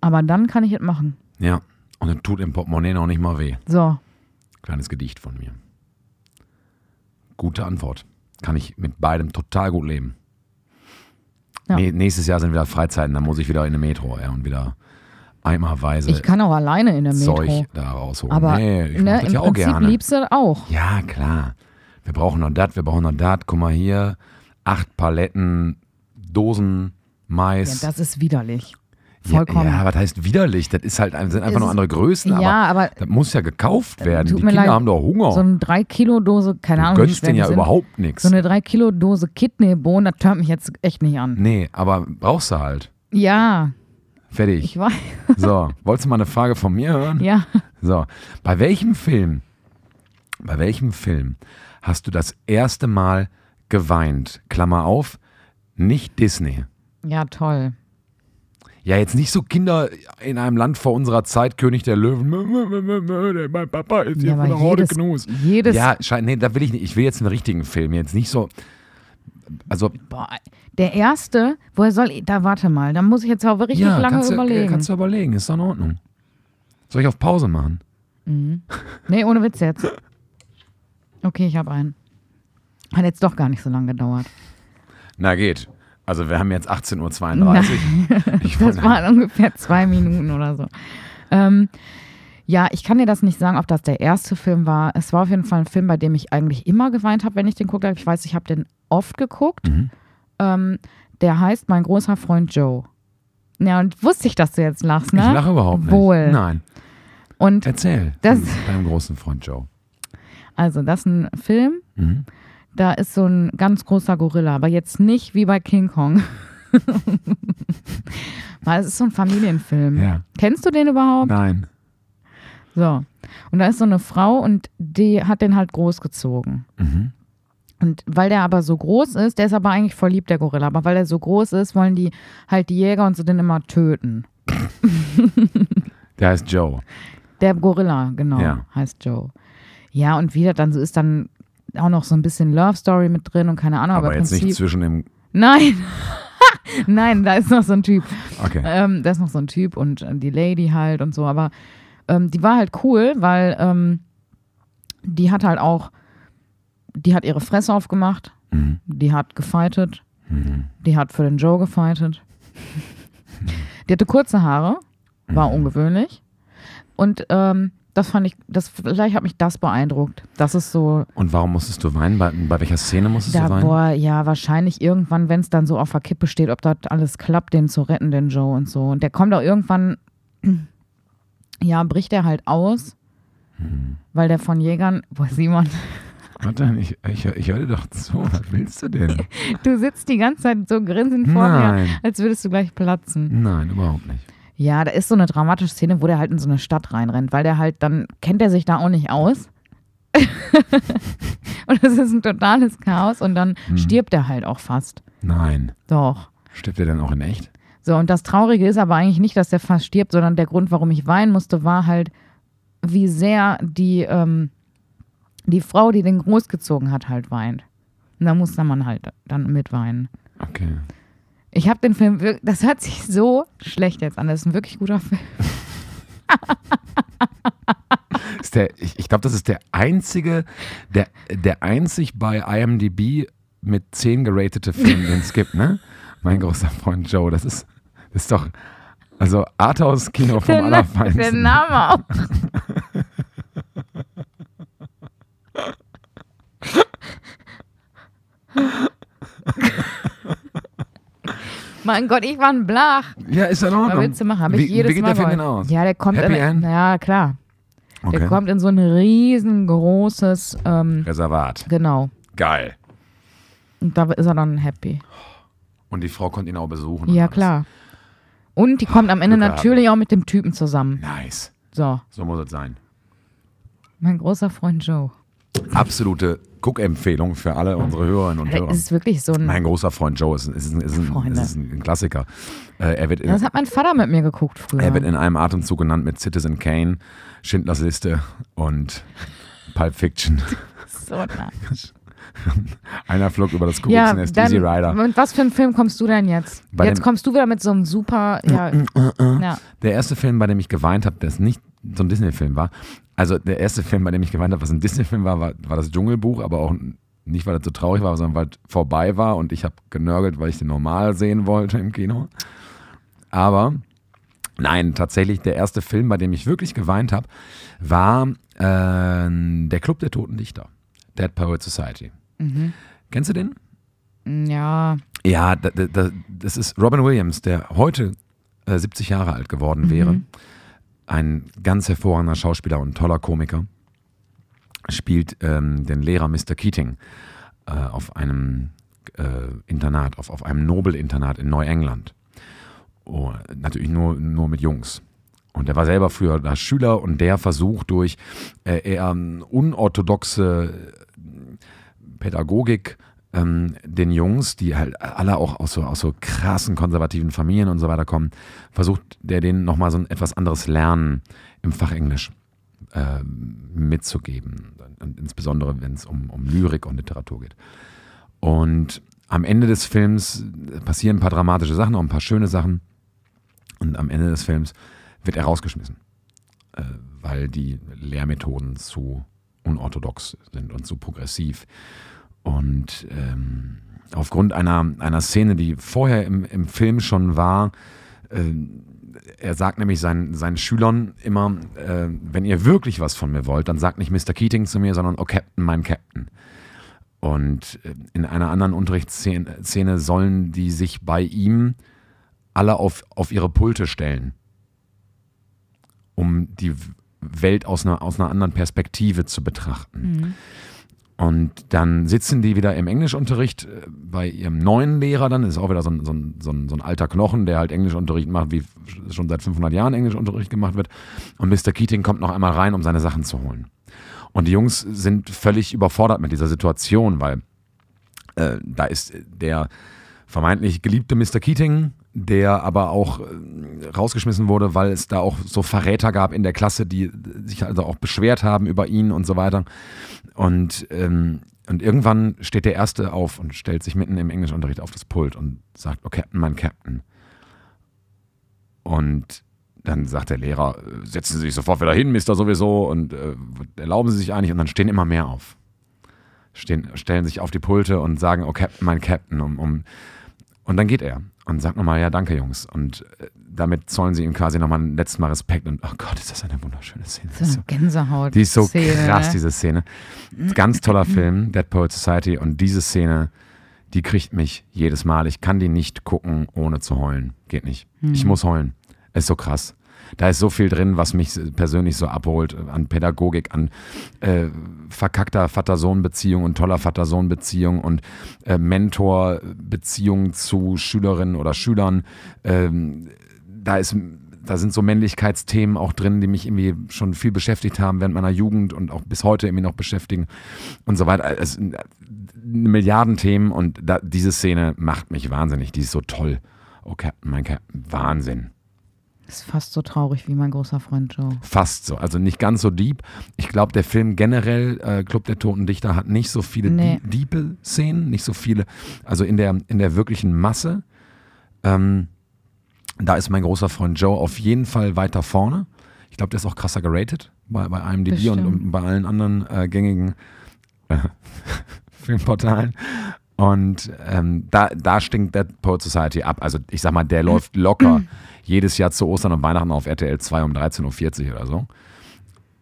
aber dann kann ich es machen. Ja. Und dann tut im Portemonnaie noch nicht mal weh. So, Kleines Gedicht von mir. Gute Antwort. Kann ich mit beidem total gut leben. Ja. Nächstes Jahr sind wieder Freizeiten, dann muss ich wieder in eine Metro ja, und wieder eimerweise ich kann auch alleine in der Metro. Zeug da rausholen. aber nee, ich ne, im ja auch Prinzip gerne. liebst du auch. Ja, klar. Wir brauchen noch das, wir brauchen noch das. Guck mal hier, acht Paletten Dosen Ja, Mais. das ist widerlich. vollkommen. Ja, ja, was heißt widerlich? Das ist halt, sind einfach nur andere Größen, aber, ja, aber das muss ja gekauft werden. Die Kinder leid, haben doch Hunger. so eine 3-Kilo-Dose, keine du Ahnung, wie gönnst denen ja sind. überhaupt nichts. So eine 3-Kilo-Dose Kidneybohnen, das hört mich jetzt echt nicht an. nee, aber brauchst du halt. Ja, Fertig. ich weiß. So, wolltest du mal eine Frage von mir hören? Ja. So, bei welchem Film, bei welchem Film hast du das erste Mal geweint? Klammer auf, nicht Disney. Ja, toll. Ja, jetzt nicht so Kinder in einem Land vor unserer Zeit, König der Löwen. Mein Papa ist hier Ja, von der Horde Gnus. jedes Ja, nee, da will ich nicht. Ich will jetzt einen richtigen Film. Jetzt nicht so. Also, Boah, der erste, woher soll ich, da warte mal, da muss ich jetzt auch richtig ja, lange kannst, du, überlegen. kannst du überlegen. Ist doch in Ordnung. Soll ich auf Pause machen? nee, ohne Witz jetzt. Okay, ich habe einen. Hat jetzt doch gar nicht so lange gedauert. Na, geht. Also, wir haben jetzt 18.32 Uhr. Ich Das waren ungefähr zwei Minuten oder so. Ähm, ja, ich kann dir das nicht sagen, ob das der erste Film war. Es war auf jeden Fall ein Film, bei dem ich eigentlich immer geweint habe, wenn ich den gucke. Ich weiß, ich habe den oft geguckt. Mhm. Ähm, der heißt Mein großer Freund Joe. Ja, und wusste ich, dass du jetzt lachst, ne? Ich lache überhaupt nicht. Wohl. Nein. Und Erzähl. Das- deinem großen Freund Joe. Also, das ist ein Film, Mhm. da ist so ein ganz großer Gorilla, aber jetzt nicht wie bei King Kong. Weil es ist so ein Familienfilm. Ja. Kennst du den überhaupt? Nein. So. Und da ist so eine Frau und die hat den halt großgezogen. Mhm. Und weil der aber so groß ist, der ist aber eigentlich voll lieb, der Gorilla, aber weil er so groß ist, wollen die halt die Jäger und so den immer töten. Der heißt Joe. Der Gorilla, genau, Ja. heißt Joe. Ja, und wie das dann so ist, dann auch noch so ein bisschen Love Story mit drin und keine Ahnung, aber, Aber jetzt Prinzip. nicht zwischen dem. Nein! Nein, da ist noch so ein Typ. Okay. Ähm, da ist noch so ein Typ und äh, die Lady halt und so, aber ähm, die war halt cool, weil ähm, die hat halt auch, die hat ihre Fresse aufgemacht, Mhm. die hat gefightet, Mhm. die hat für den Joe gefightet. die hatte kurze Haare, war Mhm. ungewöhnlich. Und ähm, das fand ich, das vielleicht hat mich das beeindruckt. Das ist so, Und warum musstest du weinen? Bei, bei welcher Szene musstest da, du weinen? boah, ja, wahrscheinlich irgendwann, wenn es dann so auf der Kippe steht, ob das alles klappt, den zu retten, den Joe und so. Und der kommt auch irgendwann, ja, bricht er halt aus, Hm. weil der von Jägern, boah, Simon, Warte, ich, ich, ich höre dir doch zu. Was willst du denn? du sitzt die ganze Zeit so grinsend vor Nein. mir, als würdest du gleich platzen. Nein, überhaupt nicht. Ja, da ist so eine dramatische Szene, wo der halt in so eine Stadt reinrennt, weil der halt, dann kennt er sich da auch nicht aus. und es ist ein totales Chaos und dann Hm. stirbt er halt auch fast. Nein. Doch. Stirbt er denn auch in echt? So, und das Traurige ist aber eigentlich nicht, dass der fast stirbt, sondern der Grund, warum ich weinen musste, war halt, wie sehr die, ähm, die Frau, die den großgezogen hat, halt weint. Und da musste man halt dann mitweinen. Okay. Ich habe den Film wirklich, das hört sich so schlecht jetzt an. Das ist ein wirklich guter Film. Der, ich ich glaube, das ist der einzige, der, der einzig bei IMDb mit 10 geratete Film, den es gibt, ne? Mein großer Freund Joe. Das ist, das ist doch, also Arthouse-Kino vom Der, Na- der Allerfeinsten. Name auch. mein Gott, ich war ein Blach. Ja, ist ja in Was willst du machen? Hab ich wie, jedes wie geht Mal der Film denn aus? Ja, der kommt Happy in, End? Ja, klar. Der Okay. kommt in so ein riesengroßes, ähm, Reservat. genau. Geil. Und da ist er dann happy. Und die Frau konnte ihn auch besuchen. und Ja, alles. klar. Und die kommt am Ende Glück natürlich auch mit dem Typen zusammen. Nice. So, So muss es sein. mein großer Freund Joe. Absolute Guckempfehlung für alle unsere Hörerinnen und Hörer. Es ist wirklich so ein. Mein großer Freund Joe ist, ist, ist, ein, Freunde. ist ein Klassiker. Äh, er, wird in, Das hat mein Vater mit mir geguckt früher. er wird in einem Atemzug genannt mit Citizen Kane, Schindlers Liste und Pulp Fiction. so nah. Einer flog über das Ja, Kuckucksnest, dann, Easy Rider. mit was für einen Film kommst du denn jetzt? Bei jetzt kommst du wieder mit so einem super. Ja, ja. Der erste Film, bei dem ich geweint habe, der ist nicht so ein Disney-Film war. Also der erste Film, bei dem ich geweint habe, was ein Disney-Film war, war, war das Dschungelbuch, aber auch nicht, weil das so traurig war, sondern weil es vorbei war und ich habe genörgelt, weil ich den normal sehen wollte im Kino. Aber nein, tatsächlich der erste Film, bei dem ich wirklich geweint habe, war äh, der Club der Toten Dichter, Dead Poet Society. Mhm. Kennst du den? Ja, Ja, da, das ist Robin Williams, der heute äh, 70 Jahre alt geworden wäre. Ein ganz hervorragender Schauspieler und toller Komiker. Spielt ähm, den Lehrer Mr. Keating äh, auf einem äh, Internat, auf, auf einem Nobelinternat in Neuengland. Oh, natürlich nur, nur mit Jungs. Und er war selber früher da Schüler und der versucht durch äh, eher unorthodoxe Pädagogik ähm, den Jungs, die halt alle auch aus so, aus so krassen konservativen Familien und so weiter kommen, versucht der denen nochmal so ein etwas anderes Lernen im Fach Englisch äh, mitzugeben. Und insbesondere, wenn es um, um Lyrik und Literatur geht. Und am Ende des Films passieren ein paar dramatische Sachen, auch ein paar schöne Sachen. Und am Ende des Films wird er rausgeschmissen, äh, weil die Lehrmethoden zu unorthodox sind und zu progressiv. Und ähm, aufgrund einer, einer Szene, die vorher im, im Film schon war, äh, er sagt nämlich seinen, seinen Schülern immer, äh, wenn ihr wirklich was von mir wollt, dann sagt nicht Mr. Keating zu mir, sondern oh Captain, mein Captain. Und äh, in einer anderen Unterrichtsszene sollen die sich bei ihm alle auf, auf ihre Pulte stellen, um die Welt aus einer, aus einer anderen Perspektive zu betrachten. Mhm. Und dann sitzen die wieder im Englischunterricht äh, bei ihrem neuen Lehrer, dann ist auch wieder so ein, so, ein, so, ein, so ein alter Knochen, der halt Englischunterricht macht, wie schon seit 500 Jahren Englischunterricht gemacht wird. Und Mr. Keating kommt noch einmal rein, um seine Sachen zu holen. Und die Jungs sind völlig überfordert mit dieser Situation, weil äh, da ist der vermeintlich geliebte Mr. Keating, der aber auch äh, rausgeschmissen wurde, weil es da auch so Verräter gab in der Klasse, die sich also auch beschwert haben über ihn und so weiter. Und, ähm, und irgendwann steht der Erste auf und stellt sich mitten im Englischunterricht auf das Pult und sagt, oh Captain, mein Captain. Und dann sagt der Lehrer, äh, setzen Sie sich sofort wieder hin, Mister sowieso, und äh, erlauben Sie sich eigentlich. Und dann stehen immer mehr auf. Stehen, stellen sich auf die Pulte und sagen, oh Captain, mein Captain. Um, um, und dann geht er und sagt nochmal, ja, danke Jungs. Und äh, damit zollen sie ihm quasi nochmal ein letztes Mal Respekt. Und oh Gott, ist das eine wunderschöne Szene. So eine Gänsehaut. Die ist so Szene. krass, diese Szene. Ganz toller Film, Dead Poet Society. Und diese Szene, die kriegt mich jedes Mal. Ich kann die nicht gucken, ohne zu heulen. Geht nicht. Ich muss heulen. Ist so krass. Da ist so viel drin, was mich persönlich so abholt an Pädagogik, an äh, verkackter Vater-Sohn-Beziehung und toller Vater-Sohn-Beziehung und äh, Mentor-Beziehung zu Schülerinnen oder Schülern. Ähm, da ist da sind so Männlichkeitsthemen auch drin, die mich irgendwie schon viel beschäftigt haben während meiner Jugend und auch bis heute irgendwie noch beschäftigen und so weiter. Es sind Milliarden Themen und da, diese Szene macht mich wahnsinnig. Die ist so toll. Oh, Captain, mein Captain, Wahnsinn. Ist fast so traurig wie mein großer Freund Joe. Fast so, also nicht ganz so deep. Ich glaube, der Film generell, äh, Club der Toten Dichter, hat nicht so viele Nee. die- diepe Szenen, nicht so viele, also in der, in der wirklichen Masse. Ähm, da ist mein großer Freund Joe auf jeden Fall weiter vorne. Ich glaube, der ist auch krasser geratet bei, bei IMDb und, und bei allen anderen äh, gängigen äh, Filmportalen. Und ähm, da, da stinkt Dead Poet Society ab. Also ich sag mal, der läuft locker jedes Jahr zu Ostern und Weihnachten auf RTL 2 um 13.40 Uhr oder so.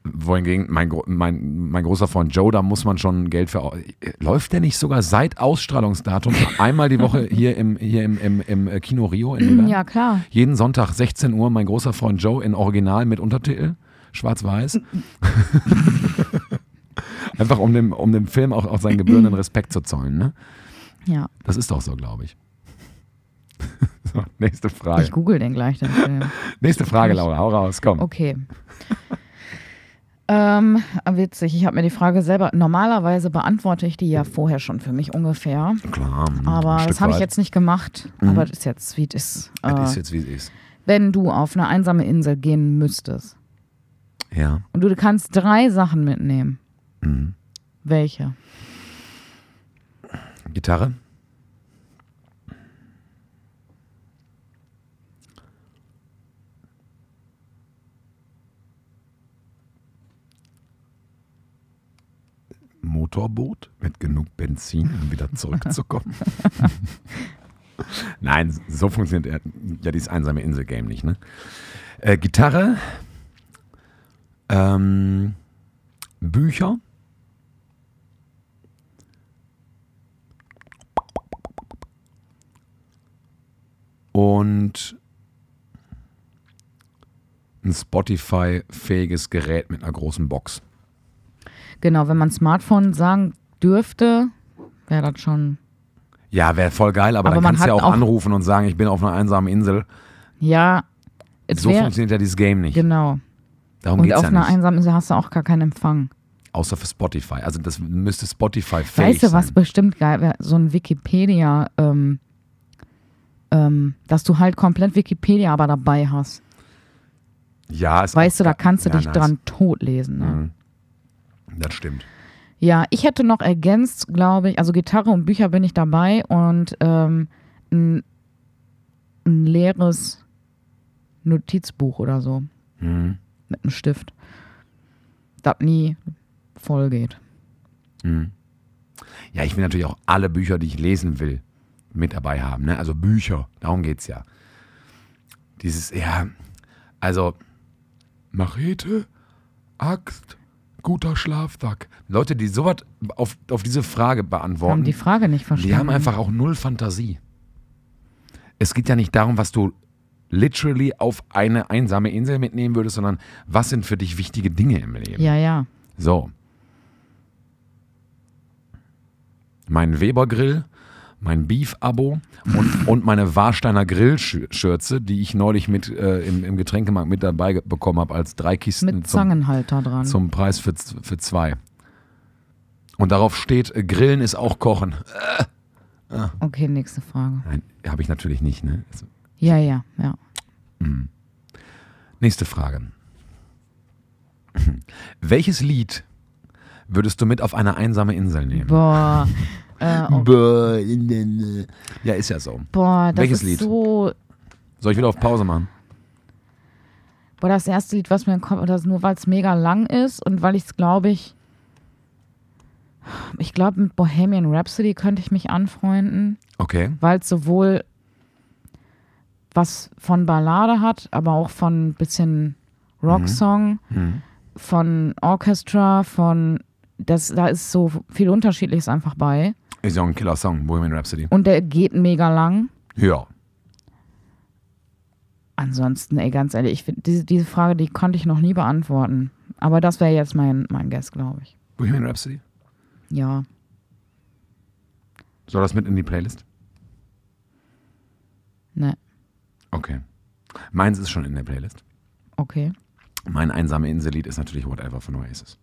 Wohingegen mein, mein, mein großer Freund Joe, da muss man schon Geld für. Läuft der nicht sogar seit Ausstrahlungsdatum einmal die Woche hier im, hier im, im, im äh, Kino Rio in Milan? Ja, klar. Jeden Sonntag 16 Uhr mein großer Freund Joe in Original mit Untertitel, schwarz-weiß. Einfach um dem, um dem Film auch, auch seinen gebührenden Respekt zu zollen. Ne? Ja. Das ist doch so, glaube ich. so, nächste Frage. Ich google den gleich, den Film. Nächste Frage, Laura, hau raus, komm. Okay. ähm, witzig, ich habe mir die Frage selber, normalerweise beantworte ich die ja vorher schon für mich ungefähr. Klar, ein Aber das habe ich jetzt nicht gemacht. Aber das ist jetzt, wie es ist. Das Äh, ist jetzt, wie es ist. wenn du auf eine einsame Insel gehen müsstest Ja. und du kannst drei Sachen mitnehmen, Mhm. welche? Gitarre. Motorboot mit genug Benzin, um wieder zurückzukommen. Nein, so funktioniert ja dieses einsame Insel-Game nicht. Ne? Äh, Gitarre, ähm, Bücher, und ein Spotify-fähiges Gerät mit einer großen Box. Genau, wenn man Smartphone sagen dürfte, wäre das schon. Ja, wäre voll geil, aber, Aber dann man kannst du ja auch, auch- anrufen und sagen, ich bin auf einer einsamen Insel. Ja, So wär, funktioniert ja dieses Game nicht. genau. Darum Und auf ja einer nicht. einsamen Insel hast du auch gar keinen Empfang. Außer für Spotify. Also das müsste Spotify fähig Weißt du, was sein. bestimmt geil wäre? So ein Wikipedia, ähm, ähm, dass du halt komplett Wikipedia aber dabei hast. Ja, ist Weißt du, da kannst du ja, dich nice. dran totlesen. Ne? Mhm. Das stimmt. Ja, ich hätte noch ergänzt, glaube ich, also Gitarre und Bücher bin ich dabei und ähm, ein, ein leeres Notizbuch oder so Mhm. mit einem Stift, das nie voll geht. Mhm. Ja, ich will natürlich auch alle Bücher, die ich lesen will, mit dabei haben. Ne? Also Bücher, darum geht es ja. Dieses, ja, also Machete, Axt, guter Schlafsack. Leute, die sowas auf, auf diese Frage Haben beantworten, die Frage nicht verstanden. die haben einfach auch null Fantasie. Es geht ja nicht darum, was du literally auf eine einsame Insel mitnehmen würdest, sondern was sind für dich wichtige Dinge im Leben. Ja, ja. So. Mein Weber-Grill, mein Beef-Abo und, und meine Warsteiner Grillschürze, die ich neulich mit äh, im, im Getränkemarkt mit dabei bekommen habe, als drei Kisten Mit zum, Zangenhalter dran. zum Preis für, für zwei. Und darauf steht, äh, Grillen ist auch Kochen. Okay, nächste Frage. Nein, habe ich natürlich nicht. Ne? Also, Ja, ja, ja. Nächste Frage. Welches Lied würdest du mit auf eine einsame Insel nehmen? Boah, äh, oh, Bäh, ne, ne. Ja, ist ja so. boah, das Welches ist Lied? so. Soll ich wieder auf Pause machen? Boah, das erste Lied, was mir Kopf, das nur weil es mega lang ist und weil ich es, glaube ich, ich glaube, mit Bohemian Rhapsody könnte ich mich anfreunden, Okay. weil es sowohl was von Ballade hat, aber auch von ein bisschen Rocksong, Hm. von Orchestra, von das, da ist so viel Unterschiedliches einfach bei. Ist ja auch ein Killer-Song, Bohemian Rhapsody. Und der geht mega lang. Ja. Ansonsten, ey, ganz ehrlich, ich find, diese, diese Frage, die konnte ich noch nie beantworten. Aber das wäre jetzt mein, mein Guess, glaube ich. Bohemian Rhapsody? Ja. Soll das mit in die Playlist? Ne, Okay. Meins ist schon in der Playlist. okay. Mein einsame Insellied ist natürlich Whatever von Oasis.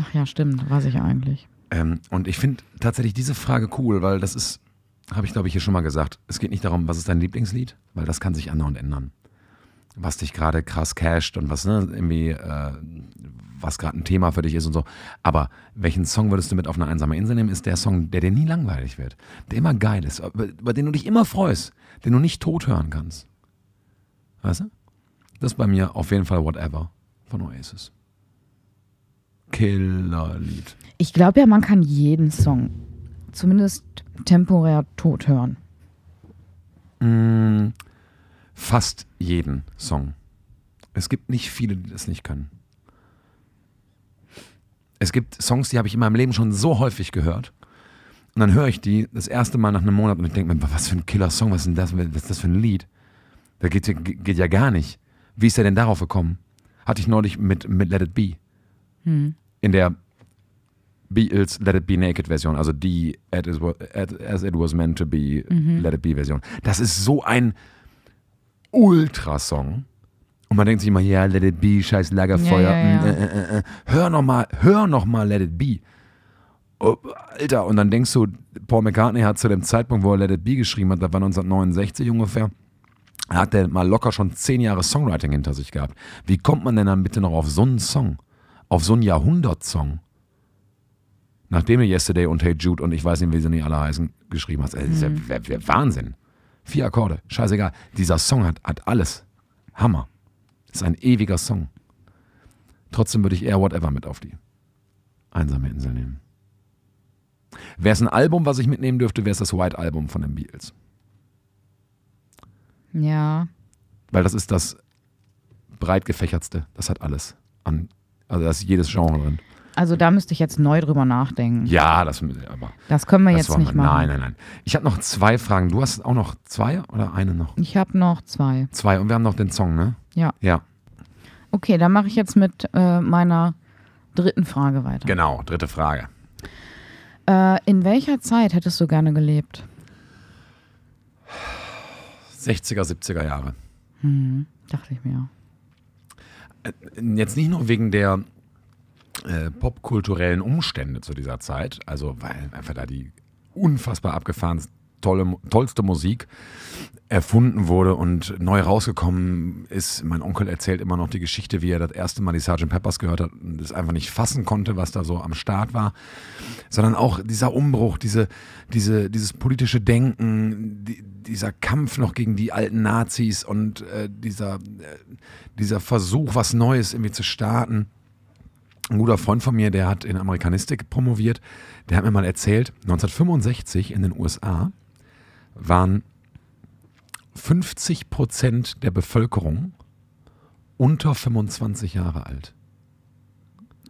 Ach ja, stimmt, weiß ich eigentlich. Ähm, und ich finde tatsächlich diese Frage cool, weil das ist, habe ich glaube ich hier schon mal gesagt, es geht nicht darum, was ist dein Lieblingslied, weil das kann sich andauernd ändern. Was dich gerade krass casht und was ne, irgendwie, äh, was gerade ein Thema für dich ist und so. Aber welchen Song würdest du mit auf eine einsame Insel nehmen, ist der Song, der dir nie langweilig wird, der immer geil ist, über, über den du dich immer freust, den du nicht tot hören kannst. Weißt du? Das ist bei mir auf jeden Fall Whatever von Oasis. Killerlied. Ich glaube ja, man kann jeden Song zumindest temporär tot hören. Mm, fast jeden Song. Es gibt nicht viele, die das nicht können. Es gibt Songs, die habe ich in meinem Leben schon so häufig gehört. Und dann höre ich die das erste Mal nach einem Monat und ich denke mir, was für ein Killer-Song, was ist denn das, was ist das für ein Lied? Das geht, ja- geht ja gar nicht. Wie ist er denn darauf gekommen? Hatte ich neulich mit, mit Let It Be. In der Beatles Let It Be Naked Version, also die As It Was, Meant to Be Let It Be Version. Das ist so ein Ultrasong. Und man denkt sich immer, ja, Let It Be, scheiß Lagerfeuer. Ja, ja, ja. Äh, äh, äh. Hör noch mal, hör noch mal Let It Be. Oh, Alter, und dann denkst du, Paul McCartney hat zu dem Zeitpunkt, wo er Let It Be geschrieben hat, das war 1969 ungefähr, hat er mal locker schon zehn Jahre Songwriting hinter sich gehabt. Wie kommt man denn dann bitte noch auf so einen Song? Auf so einen Jahrhundertsong? Nachdem du Yesterday und Hey Jude und ich weiß nicht, wie sie nicht alle heißen, geschrieben hast. Ey, Das ist ja w- w- Wahnsinn. Vier Akkorde, scheißegal. Dieser Song hat, hat alles. Hammer. Das ist ein ewiger Song. Trotzdem würde ich eher Whatever mit auf die einsame Insel nehmen. Wäre es ein Album, was ich mitnehmen dürfte, wäre es das White Album von den Beatles. Ja. Weil das ist das breit gefächertste. Das hat alles. An, also da ist jedes Genre drin. Also da müsste ich jetzt neu drüber nachdenken. Ja, das aber. Das können wir das jetzt nicht machen. Nein, nein, nein. Ich habe noch zwei Fragen. Du hast auch noch zwei oder eine noch? Ich habe noch zwei. Zwei. Und wir haben noch den Song, ne? Ja. Ja. Okay, dann mache ich jetzt mit äh, meiner dritten Frage weiter. Genau, dritte Frage. Äh, in welcher Zeit hättest du gerne gelebt? 60er, 70er Jahre. Hm, dachte ich mir. Jetzt nicht nur wegen der äh, popkulturellen Umstände zu dieser Zeit, also weil einfach da die unfassbar abgefahren tolle, tollste Musik erfunden wurde und neu rausgekommen ist. Mein Onkel erzählt immer noch die Geschichte, wie er das erste Mal die Sgt. Peppers gehört hat und es einfach nicht fassen konnte, was da so am Start war. Sondern auch dieser Umbruch, diese, diese, dieses politische Denken, die, dieser Kampf noch gegen die alten Nazis und äh, dieser, äh, dieser Versuch, was Neues irgendwie zu starten. Ein guter Freund von mir, der hat in Amerikanistik promoviert, der hat mir mal erzählt, 1965 in den USA waren 50 Prozent der Bevölkerung unter 25 Jahre alt.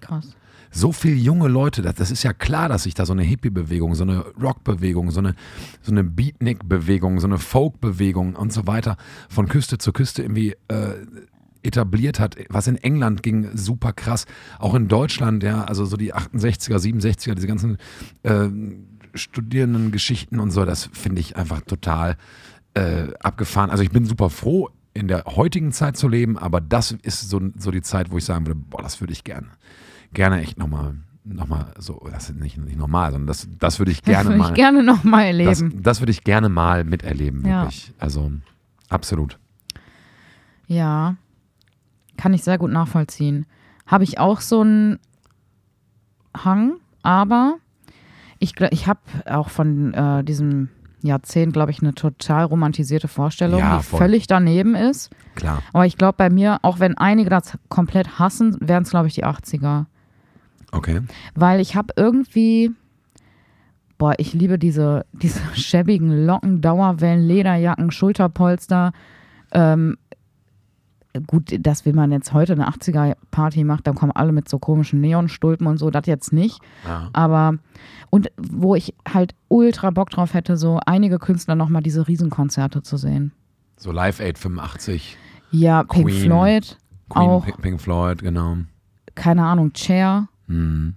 Krass. So viele junge Leute, das, das ist ja klar, dass sich da so eine Hippie-Bewegung, so eine Rock-Bewegung, so eine, so eine Beatnik-Bewegung, so eine Folk-Bewegung und so weiter von Küste zu Küste irgendwie äh, etabliert hat, was in England ging super krass, auch in Deutschland, ja, also so die 68er, 67er, diese ganzen äh, Studierendengeschichten und so, das finde ich einfach total äh, abgefahren. Also ich bin super froh, in der heutigen Zeit zu leben, aber das ist so, so die Zeit, wo ich sagen würde, boah, das würde ich gerne, gerne echt nochmal nochmal so, das ist nicht, nicht normal, sondern das, das würde ich gerne das mal. Ich gerne noch mal erleben. Das, das würde ich gerne mal miterleben, wirklich. Ja. Also absolut. Ja, kann ich sehr gut nachvollziehen. Habe ich auch so einen Hang, aber ich, ich habe auch von äh, diesem Jahrzehnt, glaube ich, eine total romantisierte Vorstellung, Ja, die voll. völlig daneben ist. Klar. Aber ich glaube, bei mir, auch wenn einige das komplett hassen, wären es, glaube ich, die 80er. Okay. Weil ich habe irgendwie, boah, ich liebe diese, diese schäbigen Locken, Dauerwellen, Lederjacken, Schulterpolster. Ähm, gut, dass wenn man jetzt heute eine 80er-Party macht, dann kommen alle mit so komischen Neonstulpen und so, das jetzt nicht. Ja. Aber, und wo ich halt ultra Bock drauf hätte, so einige Künstler nochmal diese Riesenkonzerte zu sehen. So Live Aid 85, Ja, Pink Queen. Floyd, Queen, auch, Pink- Pink Floyd, genau. keine Ahnung, Cher. Hm.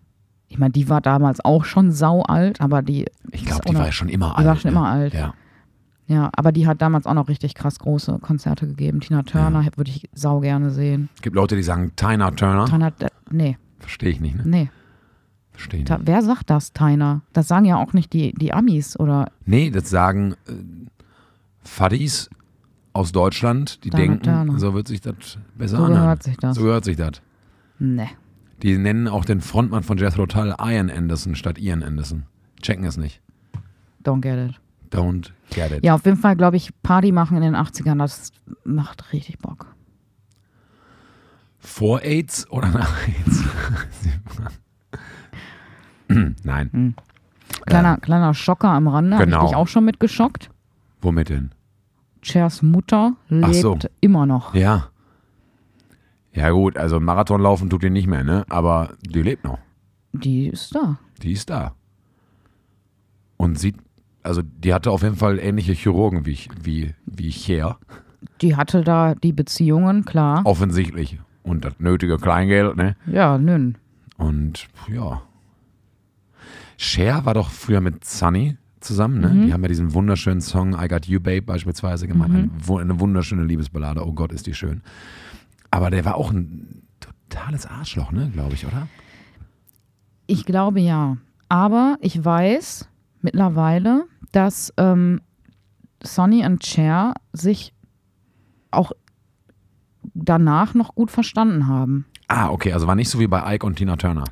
Ich meine, die war damals auch schon sau alt, aber die. Ich glaube, die war ja schon immer alt. die war schon ne? immer alt. Ja. Ja, aber die hat damals auch noch richtig krass große Konzerte gegeben. Tina Turner würde ich sau gerne sehen. Es gibt Leute, die sagen Tina Turner. Tina, äh, nee, Verstehe ich nicht, ne? nee. Verstehe ich nicht. wer sagt das, Tina? Das sagen ja auch nicht die, die Amis oder Nee, das sagen äh, Fadis aus Deutschland, die Tina denken, Turner. so wird sich das besser so anhören. gehört sich das. So gehört sich das. Nee. Die nennen auch den Frontmann von Jethro Tull Ian Anderson statt Ian Anderson. Checken es nicht. Don't get it. Don't get it. Ja, auf jeden Fall, glaube ich, Party machen in den 80ern, das macht richtig Bock. Vor AIDS oder nach AIDS? Nein. Kleiner, kleiner Schocker am Rande, habe Genau. ich dich auch schon mitgeschockt. Womit denn? Chers Mutter lebt so. immer noch. Ja. Ja gut, also Marathon laufen tut die nicht mehr, ne? Aber die lebt noch. Die ist da. Die ist da. Und sieht, also die hatte auf jeden Fall ähnliche Chirurgen wie ich, wie, wie Cher. Die hatte da die Beziehungen, klar. Offensichtlich. Und das nötige Kleingeld, ne? Ja, nün. Und ja. Cher war doch früher mit Sunny zusammen, ne? Mhm. Die haben ja diesen wunderschönen Song I Got You Babe beispielsweise gemacht. Eine, wu- eine wunderschöne Liebesballade. Oh Gott, ist die schön. Aber der war auch ein totales Arschloch, ne? Glaube ich, oder? Ich glaube ja. Aber ich weiß mittlerweile, dass ähm, Sonny und Cher sich auch danach noch gut verstanden haben. Ah, okay, also war nicht so wie bei Ike und Tina Turner.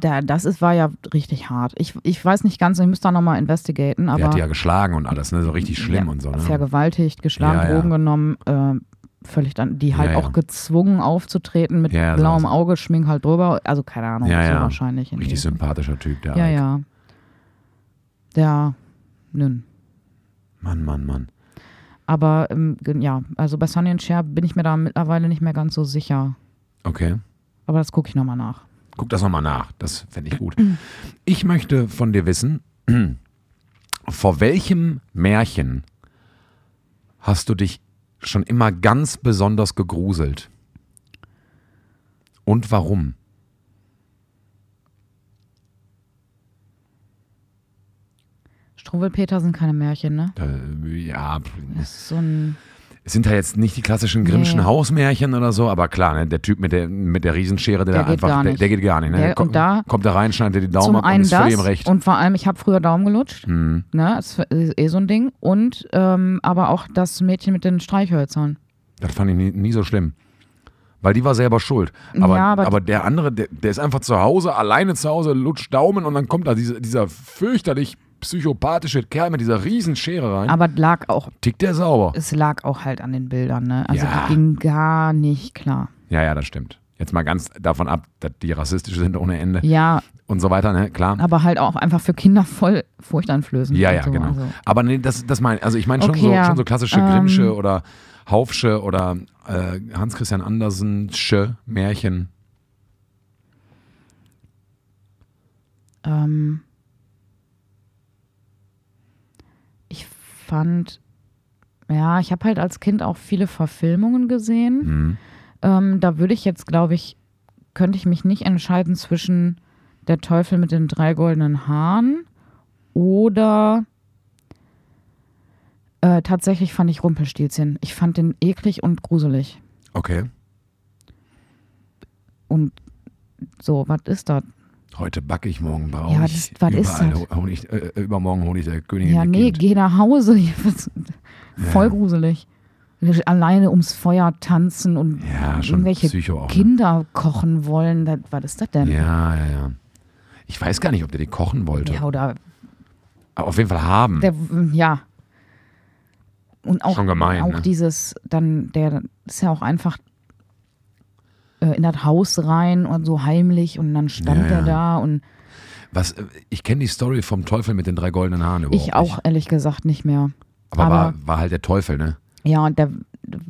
Da, das ist, war ja richtig hart. Ich, ich weiß nicht ganz, ich müsste da nochmal investigaten, Der aber hat die ja geschlagen und alles, ne? So richtig schlimm ja, und so, ne? vergewaltigt, geschlagen, Ja, ja. Drogen genommen, äh, völlig dann, die halt auch gezwungen aufzutreten mit blauem. Auge, Schmink halt drüber, also keine Ahnung, so wahrscheinlich. in Richtig sympathischer Typ, der Ja, Ike. ja. Ja, nün. Mann, Mann, Mann. Aber ähm, ja, also bei Sonny und Cher bin ich mir da mittlerweile nicht mehr ganz so sicher. Okay. Aber das gucke ich nochmal nach. Guck das nochmal nach. Das fände ich gut. Ich möchte von dir wissen, vor welchem Märchen hast du dich schon immer ganz besonders gegruselt? Und warum? Struwwelpeter sind keine Märchen, ne? Äh, ja, Das ist so ein. es sind ja jetzt nicht die klassischen Grimmschen Nee. Hausmärchen oder so, aber klar, ne, der Typ mit der, mit der Riesenschere, der, Der da geht einfach, gar der, nicht. der geht gar nicht. Ne? Der- kommt, und da- kommt da rein, schneidet die Daumen ab und ist völlig das im Recht. und vor allem, ich habe früher Daumen gelutscht. Hm. Ne? Das ist eh so ein Ding. Und ähm, aber auch das Mädchen mit den Streichhölzern. Das fand ich nie, nie so schlimm. Weil die war selber schuld. Aber, Ja, aber- aber, der andere, der, der ist einfach zu Hause, alleine zu Hause, lutscht Daumen und dann kommt da diese, dieser fürchterlich psychopathische Kerl mit dieser Riesenschere rein. Aber lag auch, Tickt der sauber. es lag auch halt an den Bildern. Ne? Also Ja. die ging gar nicht klar. Ja, ja, das stimmt. Jetzt mal ganz davon ab, dass die rassistisch sind ohne Ende Ja, und so weiter, ne? Klar. aber halt auch einfach für Kinder voll furchteinflößend. Ja, ja, so. genau. Also, Aber nee, das, das meine also ich meine schon, Okay, so, ja. schon so klassische Ähm. Grimmsche oder Haufsche oder äh, Hans-Christian Andersensche Märchen. ähm, ich fand, ja, ich habe halt als Kind auch viele Verfilmungen gesehen. Hm. Ähm, da würde ich jetzt, glaube ich, könnte ich mich nicht entscheiden zwischen der Teufel mit den drei goldenen Haaren oder äh, tatsächlich fand ich Rumpelstilzchen. Ich fand den eklig und gruselig. Okay. Und so, was ist das? Heute backe ich, morgen brauche Ja, ich. das- was ist das? ho- hol ich, äh, übermorgen hole ich der Königin Ja, nee, Kind. geh nach Hause. Voll gruselig. Alleine ums Feuer tanzen und Ja, irgendwelche auch. Ne? Kinder kochen wollen. Das, was ist das denn? Ja, ja, ja. Ich weiß gar nicht, ob der die kochen wollte. Ja, oder Aber auf jeden Fall haben. Der, ja. Und auch, Schon gemein, auch ne? dieses, dann, der ist ja auch einfach äh, in das Haus rein und so heimlich und dann stand Ja, er da und Was, äh, ich kenne die Story vom Teufel mit den drei goldenen Haaren überhaupt ich auch Nicht. ehrlich gesagt nicht mehr. Aber, aber- war, war halt der Teufel, ne? Ja, und der,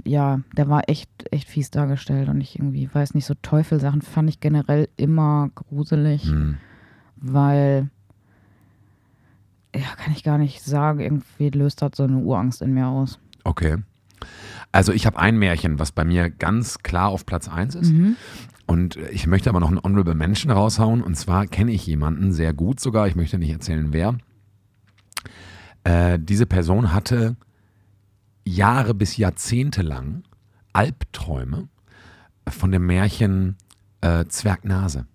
ja, der war echt, echt fies dargestellt und ich irgendwie, weiß nicht, so Teufelsachen fand ich generell immer gruselig, Hm. weil, ja, kann ich gar nicht sagen, irgendwie löst das so eine Urangst in mir aus. Okay. Also ich habe ein Märchen, was bei mir ganz klar auf Platz 1 ist. Mhm. Und ich möchte aber noch einen Honorable Menschen raushauen. Und zwar kenne ich jemanden sehr gut sogar. Ich möchte nicht erzählen, wer. Äh, diese Person hatte Jahre bis Jahrzehnte lang Albträume von dem Märchen äh, Zwergnase.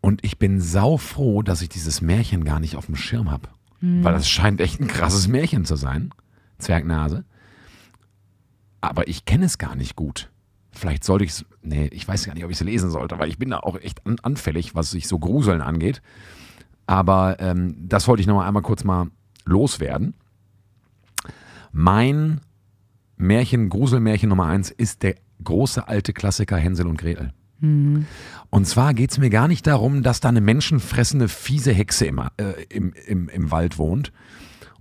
Und ich bin saufroh, dass ich dieses Märchen gar nicht auf dem Schirm habe. Weil das scheint echt ein krasses Märchen zu sein. Zwergnase. Aber ich kenne es gar nicht gut. Vielleicht sollte ich es, nee, ich weiß gar nicht, ob ich es lesen sollte, weil ich bin da auch echt an, anfällig, was sich so Gruseln angeht. Aber ähm, das wollte ich noch mal einmal kurz mal loswerden. Mein Märchen, Gruselmärchen Nummer eins ist der große alte Klassiker Hänsel und Gretel. Und zwar geht es mir gar nicht darum, dass da eine menschenfressende, fiese Hexe im, äh, im, im, im Wald wohnt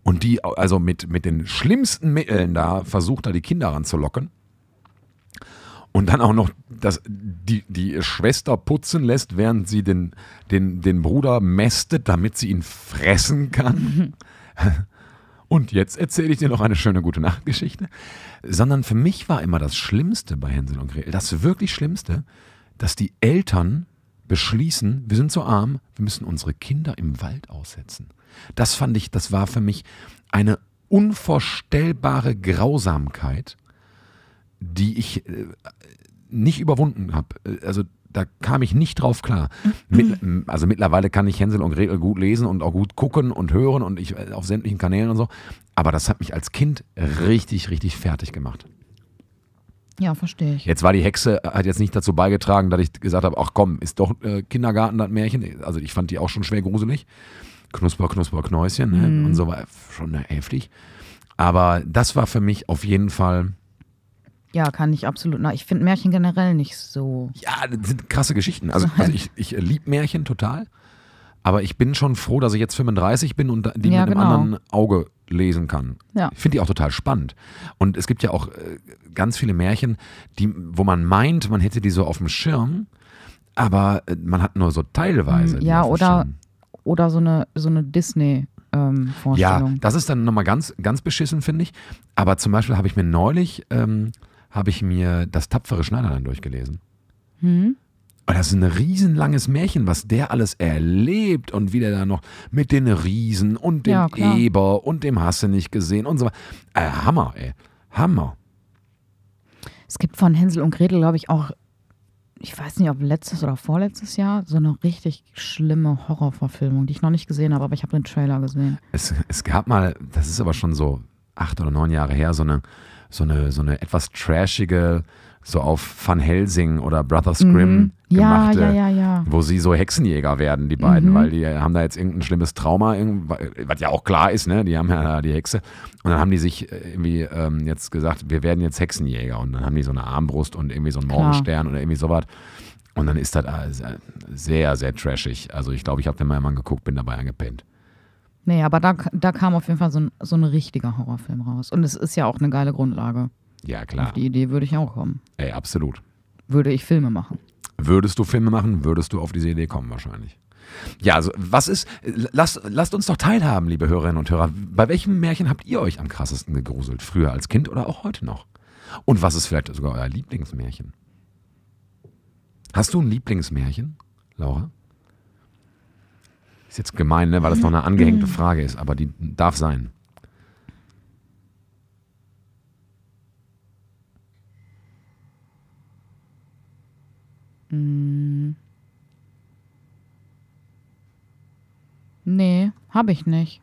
und die also mit, mit den schlimmsten Mitteln da versucht, da die Kinder ranzulocken. Und dann auch noch das, die, die Schwester putzen lässt, während sie den, den, den Bruder mästet, damit sie ihn fressen kann. Und jetzt erzähle ich dir noch eine schöne gute Nachtgeschichte. Sondern für mich war immer das Schlimmste bei Hänsel und Gretel, das wirklich Schlimmste, dass die Eltern beschließen, wir sind so arm, wir müssen unsere Kinder im Wald aussetzen. Das fand ich, das war für mich eine unvorstellbare Grausamkeit, die ich äh, nicht überwunden habe. Also da kam ich nicht drauf klar. Mit, also mittlerweile kann ich Hänsel und Gretel gut lesen und auch gut gucken und hören und ich äh, auf sämtlichen Kanälen und so. Aber das hat mich als Kind richtig, richtig fertig gemacht. Ja, verstehe ich. Jetzt war die Hexe, hat jetzt nicht dazu beigetragen, dass ich gesagt habe, ach komm, ist doch äh, Kindergarten das Märchen. Also ich fand die auch schon schwer gruselig. Knusper, Knusper, Knäuschen ne? und so war schon heftig. Aber das war für mich auf jeden Fall, Ja, kann ich absolut. Na, ich finde Märchen generell nicht so. ja, das sind krasse Geschichten. Also, also ich, ich liebe Märchen total. Aber ich bin schon froh, dass ich jetzt 35 bin und die Ja, mit einem genau. anderen Auge lesen kann. Ja. Ich finde die auch total spannend. Und es gibt ja auch äh, ganz viele Märchen, die, wo man meint, man hätte die so auf dem Schirm, aber äh, man hat nur so teilweise. die Ja, oder, Schirm. Oder so eine, so eine Ja, Disney-Vorstellung. das ist dann nochmal ganz, ganz beschissen, finde ich. Aber zum Beispiel habe ich mir neulich, ähm, habe ich mir das tapfere Schneiderlein durchgelesen. Hm? Und das ist ein riesenlanges Märchen, was der alles erlebt und wie der da noch mit den Riesen und dem Ja. Eber und dem Hasse nicht gesehen und so weiter. Äh, Hammer, ey. Hammer. Es gibt von Hänsel und Gretel, glaube ich, auch, ich weiß nicht, ob letztes oder vorletztes Jahr, so eine richtig schlimme Horrorverfilmung, die ich noch nicht gesehen habe, aber ich habe den Trailer gesehen. Es, es gab mal, das ist aber schon so acht oder neun Jahre her, so eine, so eine, so eine etwas trashige, so auf Van Helsing oder Brothers Grimm Mhm. Ja, gemachte, ja, ja, ja. wo sie so Hexenjäger werden, die beiden, Mhm. weil die haben da jetzt irgendein schlimmes Trauma, was ja auch klar ist, ne? Die haben ja die Hexe. Und dann haben die sich äh, irgendwie ähm, jetzt gesagt, wir werden jetzt Hexenjäger. Und dann haben die so eine Armbrust und irgendwie so einen Klar. Morgenstern oder irgendwie sowas. Und dann ist das äh, sehr, sehr trashig. Also ich glaube, ich habe den mal irgendwann geguckt, bin dabei angepennt. Nee, aber da, da kam auf jeden Fall so ein, so ein richtiger Horrorfilm raus. Und es ist ja auch eine geile Grundlage. Ja, klar. Auf die Idee würde ich auch kommen. Ey, absolut. Würde ich Filme machen. Würdest du Filme machen, würdest du auf diese Idee kommen wahrscheinlich. Ja, also was ist, lasst, lasst uns doch teilhaben, liebe Hörerinnen und Hörer. Bei welchem Märchen habt ihr euch am krassesten gegruselt? Früher als Kind oder auch heute noch? Und was ist vielleicht sogar euer Lieblingsmärchen? Hast du ein Lieblingsmärchen, Laura? Ist jetzt gemein, ne? weil das noch eine angehängte Frage ist, aber die darf sein. Nee, habe ich nicht.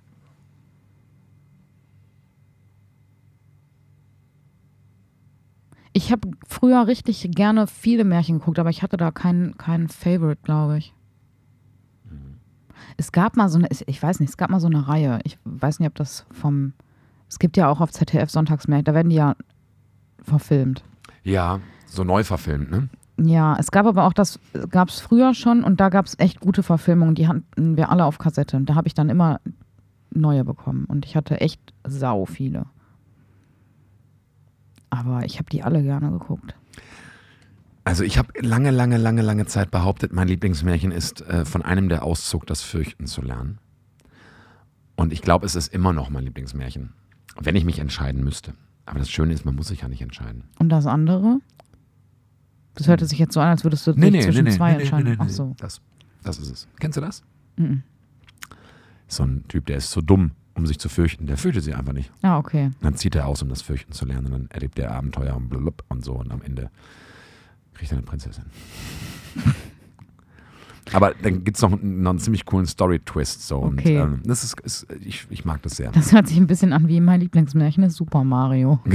Ich habe früher richtig gerne viele Märchen geguckt, aber ich hatte da keinen keinen Favorite, glaube ich. Es gab mal so eine, ich weiß nicht, es gab mal so eine Reihe. Ich weiß nicht, ob das vom. Es gibt ja auch auf ZDF Sonntagsmärchen, da werden die ja verfilmt. Ja, so neu verfilmt, ne? Ja, es gab aber auch das, gab es früher schon und da gab es echt gute Verfilmungen, die hatten wir alle auf Kassette. Und da habe ich dann immer neue bekommen und ich hatte echt sau viele. Aber ich habe die alle gerne geguckt. Also ich habe lange, lange, lange, lange Zeit behauptet, mein Lieblingsmärchen ist äh, von einem, der auszog, das Fürchten zu lernen. Und ich glaube, es ist immer noch mein Lieblingsmärchen, wenn ich mich entscheiden müsste. Aber das Schöne ist, man muss sich ja nicht entscheiden. Und das andere? Das hörte sich jetzt so an, als würdest du dich zwischen zwei entscheiden. Ach so. Das, das ist es. Kennst du das? Mhm. So ein Typ, der ist so dumm, um sich zu fürchten. Der fürchtet sich einfach nicht. Ah, okay. Dann zieht er aus, um das Fürchten zu lernen. Und dann erlebt er Abenteuer und blub und so. Und am Ende kriegt er eine Prinzessin. Aber dann gibt es noch, noch einen ziemlich coolen Story-Twist. So. Okay. Und, ähm, das ist, ist ich, ich mag das sehr. Das hört sich ein bisschen an wie mein Lieblingsmärchen ist Super Mario.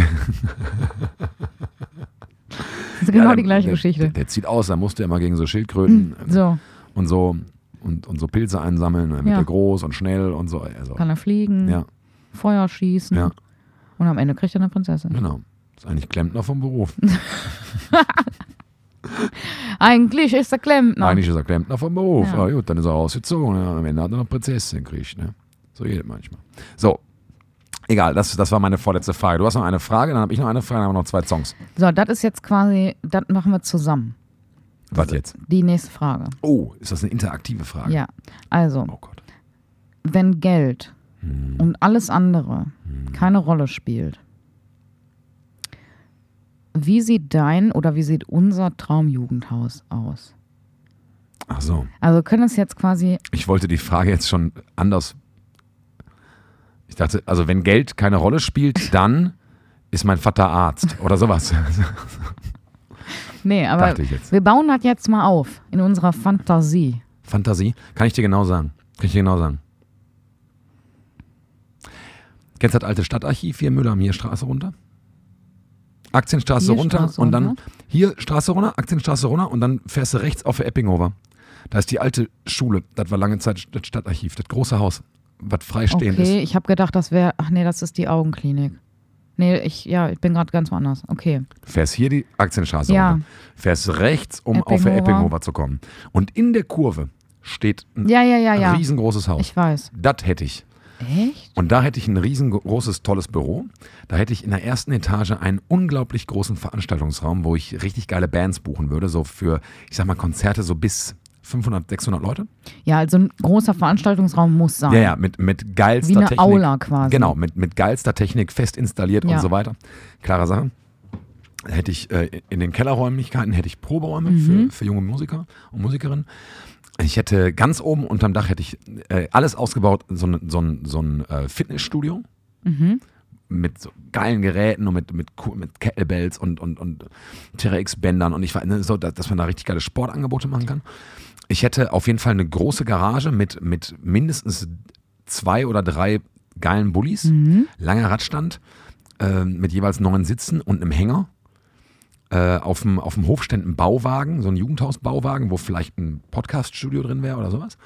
das ist genau Ja, die gleiche der, Geschichte. Der, der zieht aus, da musste er immer gegen so Schildkröten So, und so und, und so Pilze einsammeln. Dann wird Ja. er groß und schnell und so. Also, kann er fliegen, ja, Feuer schießen ja, und am Ende kriegt er eine Prinzessin. genau. Ist eigentlich Klempner vom Beruf. Eigentlich ist er Klempner. Eigentlich ist er Klempner vom Beruf. Ja. Ja. gut, dann ist er ausgezogen. Ja, am Ende hat er eine Prinzessin gekriegt. Ne? So geht es manchmal. So, egal, das, das war meine vorletzte Frage. Du hast noch eine Frage, dann habe ich noch eine Frage, dann haben wir noch zwei Songs. So, das ist jetzt quasi, das machen wir zusammen. Was jetzt? Die nächste Frage. Oh, ist das eine interaktive Frage? Ja, also, Oh Gott. wenn Geld Hm. und alles andere keine Rolle spielt, wie sieht dein oder wie sieht unser Traumjugendhaus aus? Ach so. Also können es jetzt quasi, Ich wollte die Frage jetzt schon anders. Ich dachte, also wenn Geld keine Rolle spielt, dann ist mein Vater Arzt oder sowas. nee, aber Dachte ich jetzt. wir bauen das jetzt mal auf in unserer Fantasie. Fantasie? Kann ich dir genau sagen. Kann ich dir genau sagen. Kennst du das alte Stadtarchiv hier, Müller am hier Straße runter? Aktienstraße Hier runter Straße und dann runter? hier Straße runter, Aktienstraße runter und dann fährst du rechts auf Eppinghofer. Da ist die alte Schule, das war lange Zeit das Stadtarchiv, das große Haus, was freistehend Okay, ich habe gedacht, das wäre, ach nee, das ist die Augenklinik. Nee, ich, ja, ich bin gerade ganz woanders. Okay. Du fährst hier die Aktienstraße Ja. runter, fährst rechts, um auf der Eppinghofer. Zu kommen. Und in der Kurve steht ein Ja, ja, ja, ja. riesengroßes Haus. Ich weiß. Das hätte ich. Echt? Und da hätte ich ein riesengroßes, tolles Büro. Da hätte ich in der ersten Etage einen unglaublich großen Veranstaltungsraum, wo ich richtig geile Bands buchen würde. So für, ich sag mal, Konzerte so bis 500, 600 Leute. Ja, also ein großer Veranstaltungsraum muss sein. Ja, ja, mit, mit geilster Wie eine Technik. Aula quasi. Genau, mit, mit geilster Technik fest installiert Ja. und so weiter. Klare Sache. hätte ich äh, in den Kellerräumlichkeiten hätte ich Proberäume Mhm. für, für junge Musiker und Musikerinnen. Ich hätte ganz oben unterm Dach hätte ich äh, alles ausgebaut, so ein, so ein, so ein äh, Fitnessstudio Mhm. mit so geilen Geräten und mit, mit, mit Kettlebells und, und, und TRX-Bändern und ich weiß, ne, so, dass, dass man da richtig geile Sportangebote machen kann. Ich hätte auf jeden Fall eine große Garage mit, mit mindestens zwei oder drei geilen Bullis, Mhm. langer Radstand äh, mit jeweils neun Sitzen und einem Hänger. Äh, auf, dem, auf dem Hof stand ein Bauwagen, so ein Jugendhausbauwagen, wo vielleicht ein Podcaststudio drin wäre oder sowas.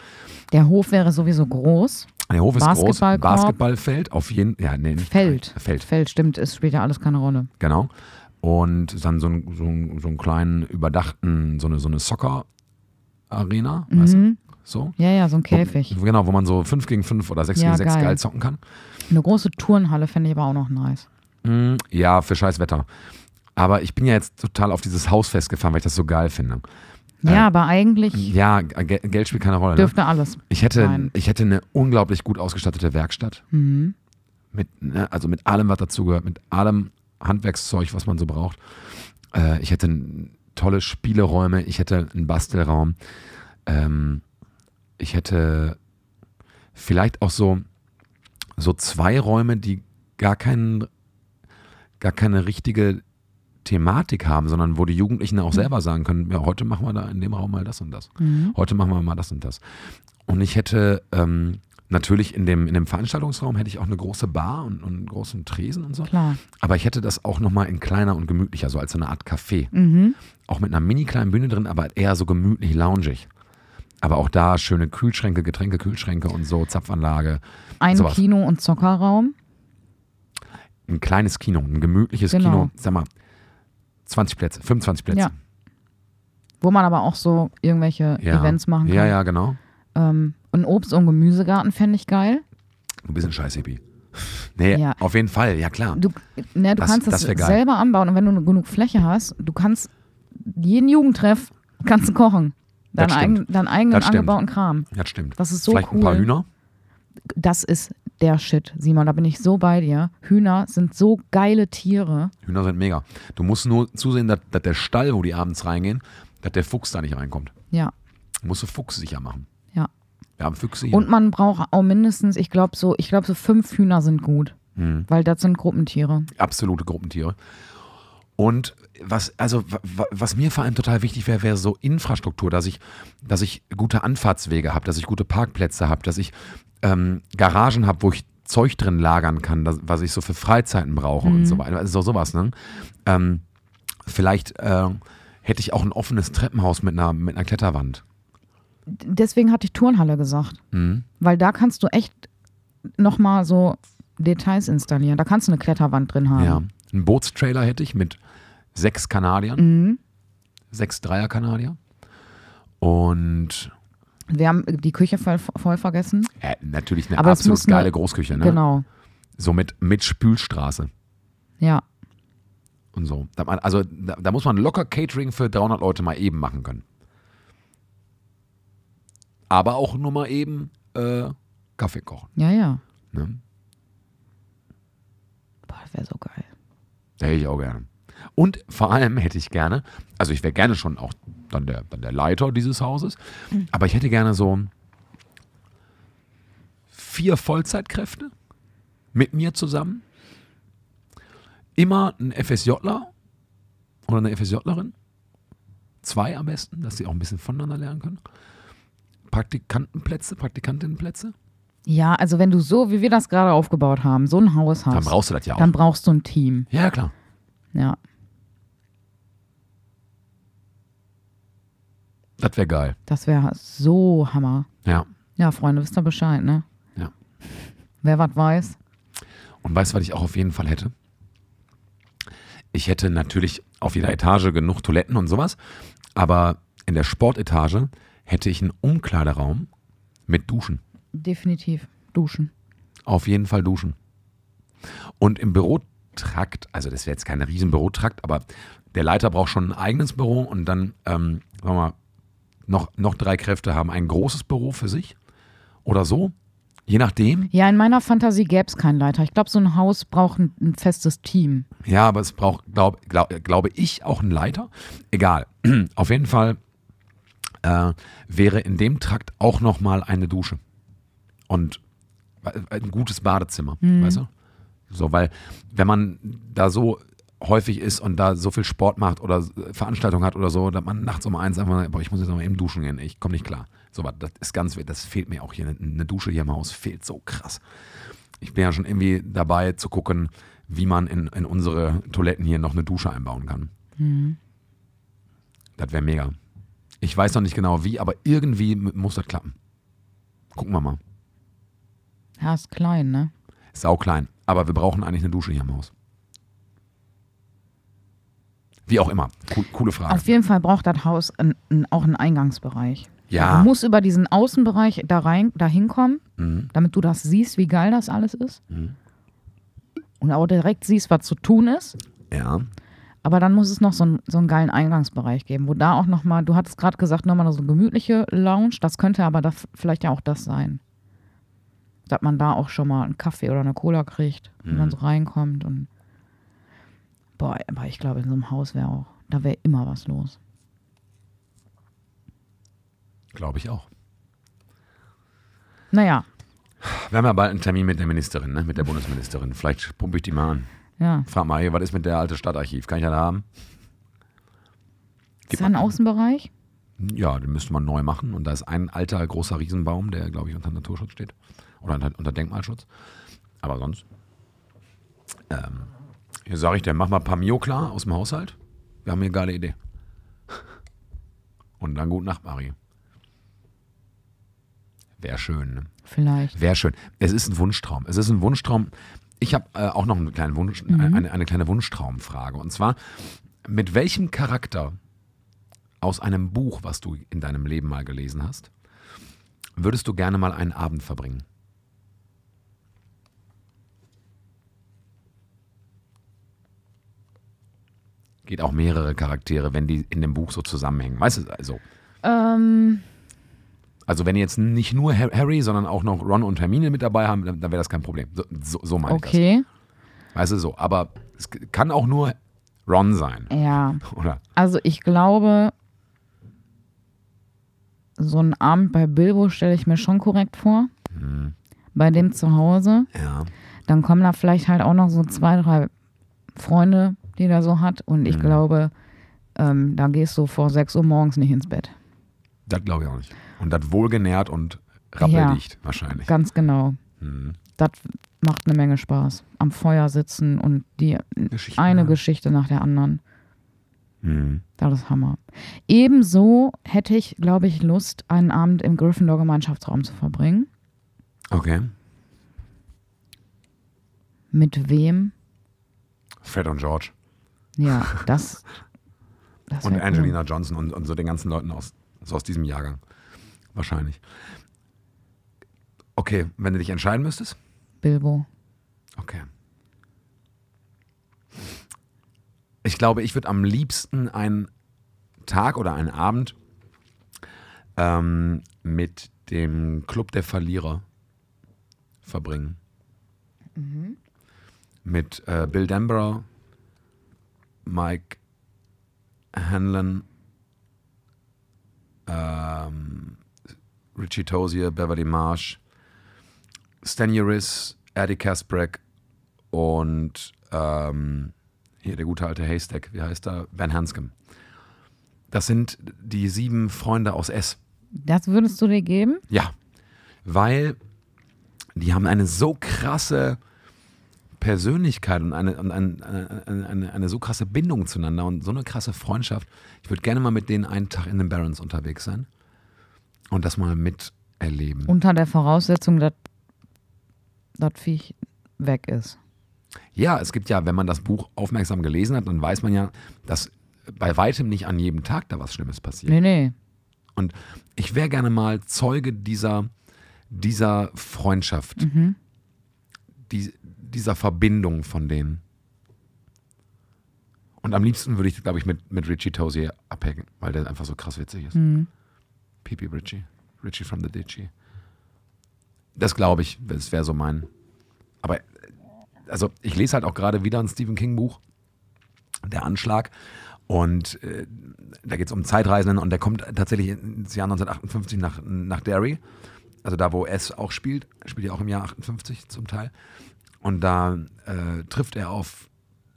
Der Hof wäre sowieso groß. Der Hof ist groß, Basketballkorb. Basketballfeld, auf jeden ja, nee, nicht Feld. Feld, Feld, stimmt, es spielt ja alles keine Rolle. genau. Und dann so, ein, so, ein, so einen kleinen überdachten, so eine, so eine Soccer-Arena, weißt du? Mhm. So. Ja, ja, so ein Käfig. Wo, genau, wo man so 5 gegen 5 oder 6 Ja, gegen 6 geil. geil zocken kann. Eine große Turnhalle fände ich aber auch noch nice. Mm, Ja, für scheiß Wetter. Aber ich bin ja jetzt total auf dieses Haus festgefahren, weil ich das so geil finde. Ja, Äh, aber eigentlich Ja, Ge- Geld spielt keine Rolle. Ne? dürfte alles. Ich hätte, sein. ich hätte eine unglaublich gut ausgestattete Werkstatt. Mhm. Mit, ne, also mit allem, was dazugehört, mit allem Handwerkszeug, was man so braucht. Äh, ich hätte n- tolle Spieleräume, ich hätte einen Bastelraum. Ähm, ich hätte vielleicht auch so, so zwei Räume, die gar, keinen, gar keine richtige Thematik haben, sondern wo die Jugendlichen auch selber sagen können, ja, heute machen wir da in dem Raum mal das und das. Mhm. Heute machen wir mal das und das. Und ich hätte ähm, natürlich in dem, in dem Veranstaltungsraum hätte ich auch eine große Bar und, und einen großen Tresen und so. Klar. Aber ich hätte das auch nochmal in kleiner und gemütlicher, so als so eine Art Café. Mhm. Auch mit einer mini kleinen Bühne drin, aber eher so gemütlich loungig. Aber auch da schöne Kühlschränke, Getränke, Kühlschränke und so, Zapfanlage. Ein Sowas. Kino- und Zockerraum. Ein kleines Kino, ein gemütliches Genau. Kino, sag mal, 20 Plätze, 25 Plätze. Ja. Wo man aber auch so irgendwelche Ja. Events machen kann. Ja, ja, genau. Ähm, ein Obst- und Gemüsegarten fände ich geil. Du bist ein scheiß Hippie. Nee, Ja. auf jeden Fall, ja klar. Du, ne, du Das- kannst das geil. selber anbauen und wenn du genug Fläche hast, du kannst jeden Jugendtreff kannst du kochen. Das Deinen, eigen, deinen eigenen Das angebauten Kram. Das stimmt. Das ist so Vielleicht cool. ein paar Hühner. Das ist der Shit, Simon. Da bin ich so bei dir. Hühner sind so geile Tiere. Hühner sind mega. Du musst nur zusehen, dass, dass der Stall, wo die abends reingehen, dass der Fuchs da nicht reinkommt. Ja, Du musst du Fuchs sicher machen. Wir haben Füchse hier. Und man braucht auch mindestens, ich glaube so, ich glaube so fünf Hühner sind gut, Mhm. weil das sind Gruppentiere. Absolute Gruppentiere. Und was, also, wa- wa- was mir vor allem total wichtig wäre, wäre so Infrastruktur, dass ich, dass ich gute Anfahrtswege habe, dass ich gute Parkplätze habe, dass ich ähm, Garagen habe, wo ich Zeug drin lagern kann, das, was ich so für Freizeiten brauche und so weiter. Also so sowas, ne? Ähm, vielleicht äh, hätte ich auch ein offenes Treppenhaus mit einer, mit einer Kletterwand. Deswegen hatte ich Turnhalle gesagt, Mhm. weil da kannst du echt nochmal so Details installieren. Da kannst du eine Kletterwand drin haben. Ja. Einen Bootstrailer hätte ich mit sechs Kanadiern, Mhm. sechs Dreier-Kanadier. Und Wir haben die Küche voll, voll vergessen. äh, natürlich eine Aber absolut muss eine- geile Großküche, ne? Genau. So mit, mit Spülstraße Ja. und so. Also da, da muss man locker Catering für 300 Leute mal eben machen können. Aber auch nur mal eben äh, Kaffee kochen. Ja, ja. Ne? Boah, das wäre so geil. Hätte ich auch gerne. Und vor allem hätte ich gerne, also ich wäre gerne schon auch dann der, dann der Leiter dieses Hauses, aber ich hätte gerne so vier Vollzeitkräfte mit mir zusammen. Immer ein FSJler oder eine FSJlerin. Zwei am besten, dass sie auch ein bisschen voneinander lernen können. Praktikantenplätze, Praktikantinnenplätze. Ja, also wenn du so, wie wir das gerade aufgebaut haben, so ein Haus hast, Dann brauchst du das ja auch. dann brauchst du ein Team. Ja, klar. Ja. Das wäre geil. Das wäre so Hammer. Ja. Ja, Freunde, wisst ihr Bescheid, ne? Ja. Wer was weiß. Und weißt du, was ich auch auf jeden Fall hätte? Ich hätte natürlich auf jeder Etage genug Toiletten und sowas, aber in der Sportetage hätte ich einen Umkleideraum mit Duschen. Definitiv. Duschen. Auf jeden Fall duschen. Und im Bürotrakt, also das wäre jetzt kein riesen Bürotrakt, aber der Leiter braucht schon ein eigenes Büro und dann, ähm, sagen wir mal, noch, noch drei Kräfte haben ein großes Büro für sich oder so. Je nachdem. Ja, in meiner Fantasie gäbe es keinen Leiter. Ich glaube, so ein Haus braucht ein, ein festes Team. Ja, aber es braucht, glaube glaub, glaube ich, auch einen Leiter. Egal. Auf jeden Fall äh, wäre in dem Trakt auch nochmal eine Dusche. Und ein gutes Badezimmer, weißt du? So, weil wenn man da so häufig ist und da so viel Sport macht oder Veranstaltungen hat oder so, dass man nachts um eins einfach, boah, ich muss jetzt noch mal eben duschen gehen, ich komme nicht klar. So was, das ist ganz, das fehlt mir auch hier. Eine Dusche hier im Haus fehlt so krass. Ich bin ja schon irgendwie dabei zu gucken, wie man in, in unsere Toiletten hier noch eine Dusche einbauen kann. Das wäre mega. Ich weiß noch nicht genau wie, aber irgendwie muss das klappen. Gucken wir mal. Ja, ist klein, ne? Sau klein. Aber wir brauchen eigentlich eine Dusche hier im Haus. Wie auch immer. Cool, coole Frage. Auf jeden Fall braucht das Haus ein, ein, auch einen Eingangsbereich. Ja. Du musst über diesen Außenbereich da rein, da hinkommen, Mhm. damit du das siehst, wie geil das alles ist. Mhm. Und auch direkt siehst, was zu tun ist. Ja. Aber dann muss es noch so, einen- so einen geilen Eingangsbereich geben, wo da auch nochmal, du hattest gerade gesagt, nochmal so eine gemütliche Lounge. Das könnte aber da vielleicht ja auch das sein. Dass man da auch schon mal einen Kaffee oder eine Cola kriegt und Mhm. dann so reinkommt. Und boah, aber ich glaube, in so einem Haus wäre auch, da wäre immer was los. Glaube ich auch. Naja, Wir haben ja bald einen Termin mit der Ministerin, ne? mit der Bundesministerin. Vielleicht pumpe ich die mal an. Ja. Frag mal, hier, was ist mit der alte Stadtarchiv? Kann ich das haben? Ist da ein Außenbereich? Ja, den müsste man neu machen. Und da ist ein alter, großer Riesenbaum, der, glaube ich, unter Naturschutz steht. Oder unter, Denkmalschutz. Aber sonst. Ähm, hier sage ich dir, mach mal ein paar Mio klar aus dem Haushalt. Wir haben hier eine geile Idee. Und dann gute Nacht, Marie. Wäre schön, ne? Vielleicht. Wäre schön. Es ist ein Wunschtraum. Es ist ein Wunschtraum. Ich habe äh, auch noch einen kleinen Wunsch, eine, eine kleine Wunschtraumfrage. Und zwar, mit welchem Charakter aus einem Buch, was du in deinem Leben mal gelesen hast, würdest du gerne mal einen Abend verbringen? Geht auch mehrere Charaktere, wenn die in dem Buch so zusammenhängen. Weißt du, also, Ähm, also wenn jetzt nicht nur Har- Harry, sondern auch noch Ron und Hermine mit dabei haben, dann, dann wäre das kein Problem. So, so, so meine ich das. okay. Weißt du so, aber es kann auch nur Ron sein, Ja. oder? Also ich glaube, so einen Abend bei Bilbo stelle ich mir schon korrekt vor. Mhm. Bei dem zu Hause. Ja. Dann kommen da vielleicht halt auch noch so zwei, drei Freunde, die der so hat. Und Mhm. ich glaube, ähm, da gehst du vor 6 Uhr morgens nicht ins Bett. Das glaube ich auch nicht. Und das wohlgenährt und rappeldicht wahrscheinlich. Ganz genau. Mhm. Das macht eine Menge Spaß. Am Feuer sitzen und die Geschichten eine hören. Geschichte nach der anderen. Mhm. Das ist Hammer. Ebenso hätte ich, glaube ich, Lust, einen Abend im Gryffindor-Gemeinschaftsraum zu verbringen. Okay. Mit wem? Fred und George. Ja, das. das Und Angelina Johnson und, und so den ganzen Leuten aus, so aus diesem Jahrgang. Wahrscheinlich. Okay, wenn du dich entscheiden müsstest? Bilbo. Okay. Ich glaube, ich würde am liebsten einen Tag oder einen Abend ähm, mit dem Club der Verlierer verbringen. Mit äh, Bill Denborough, Mike Hanlon, ähm, Richie Tozier, Beverly Marsh, Stan Uris, Eddie Kasprek und ähm, hier der gute alte Haystack, wie heißt er? Ben Hanscom. Das sind die sieben Freunde aus S. Das würdest du dir geben? Ja, weil die haben eine so krasse Persönlichkeit und eine, und ein, eine, eine, eine so krasse Bindung zueinander und so eine krasse Freundschaft. Ich würde gerne mal mit denen einen Tag in den Barrens unterwegs sein und das mal miterleben. Unter der Voraussetzung, dass das Viech weg ist. Ja, es gibt ja, wenn man das Buch aufmerksam gelesen hat, dann weiß man ja, dass bei weitem nicht an jedem Tag da was Schlimmes passiert. Nee, nee. Und ich wäre gerne mal Zeuge dieser, dieser Freundschaft, Mhm. die, dieser Verbindung von denen. Und am liebsten würde ich, glaube ich, mit, mit Richie Tozier abhängen, weil der einfach so krass witzig ist. Mhm. Pipi Richie. Richie from the Ditchy. Das glaube ich, das wäre so mein. Aber also ich lese halt auch gerade wieder ein Stephen King Buch, Der Anschlag. Und äh, da geht es um Zeitreisenden und der kommt tatsächlich ins Jahr 1958 nach, nach Derry. Also da, wo S auch spielt. Spielt ja auch im Jahr 58 zum Teil. Und da äh, trifft er auf,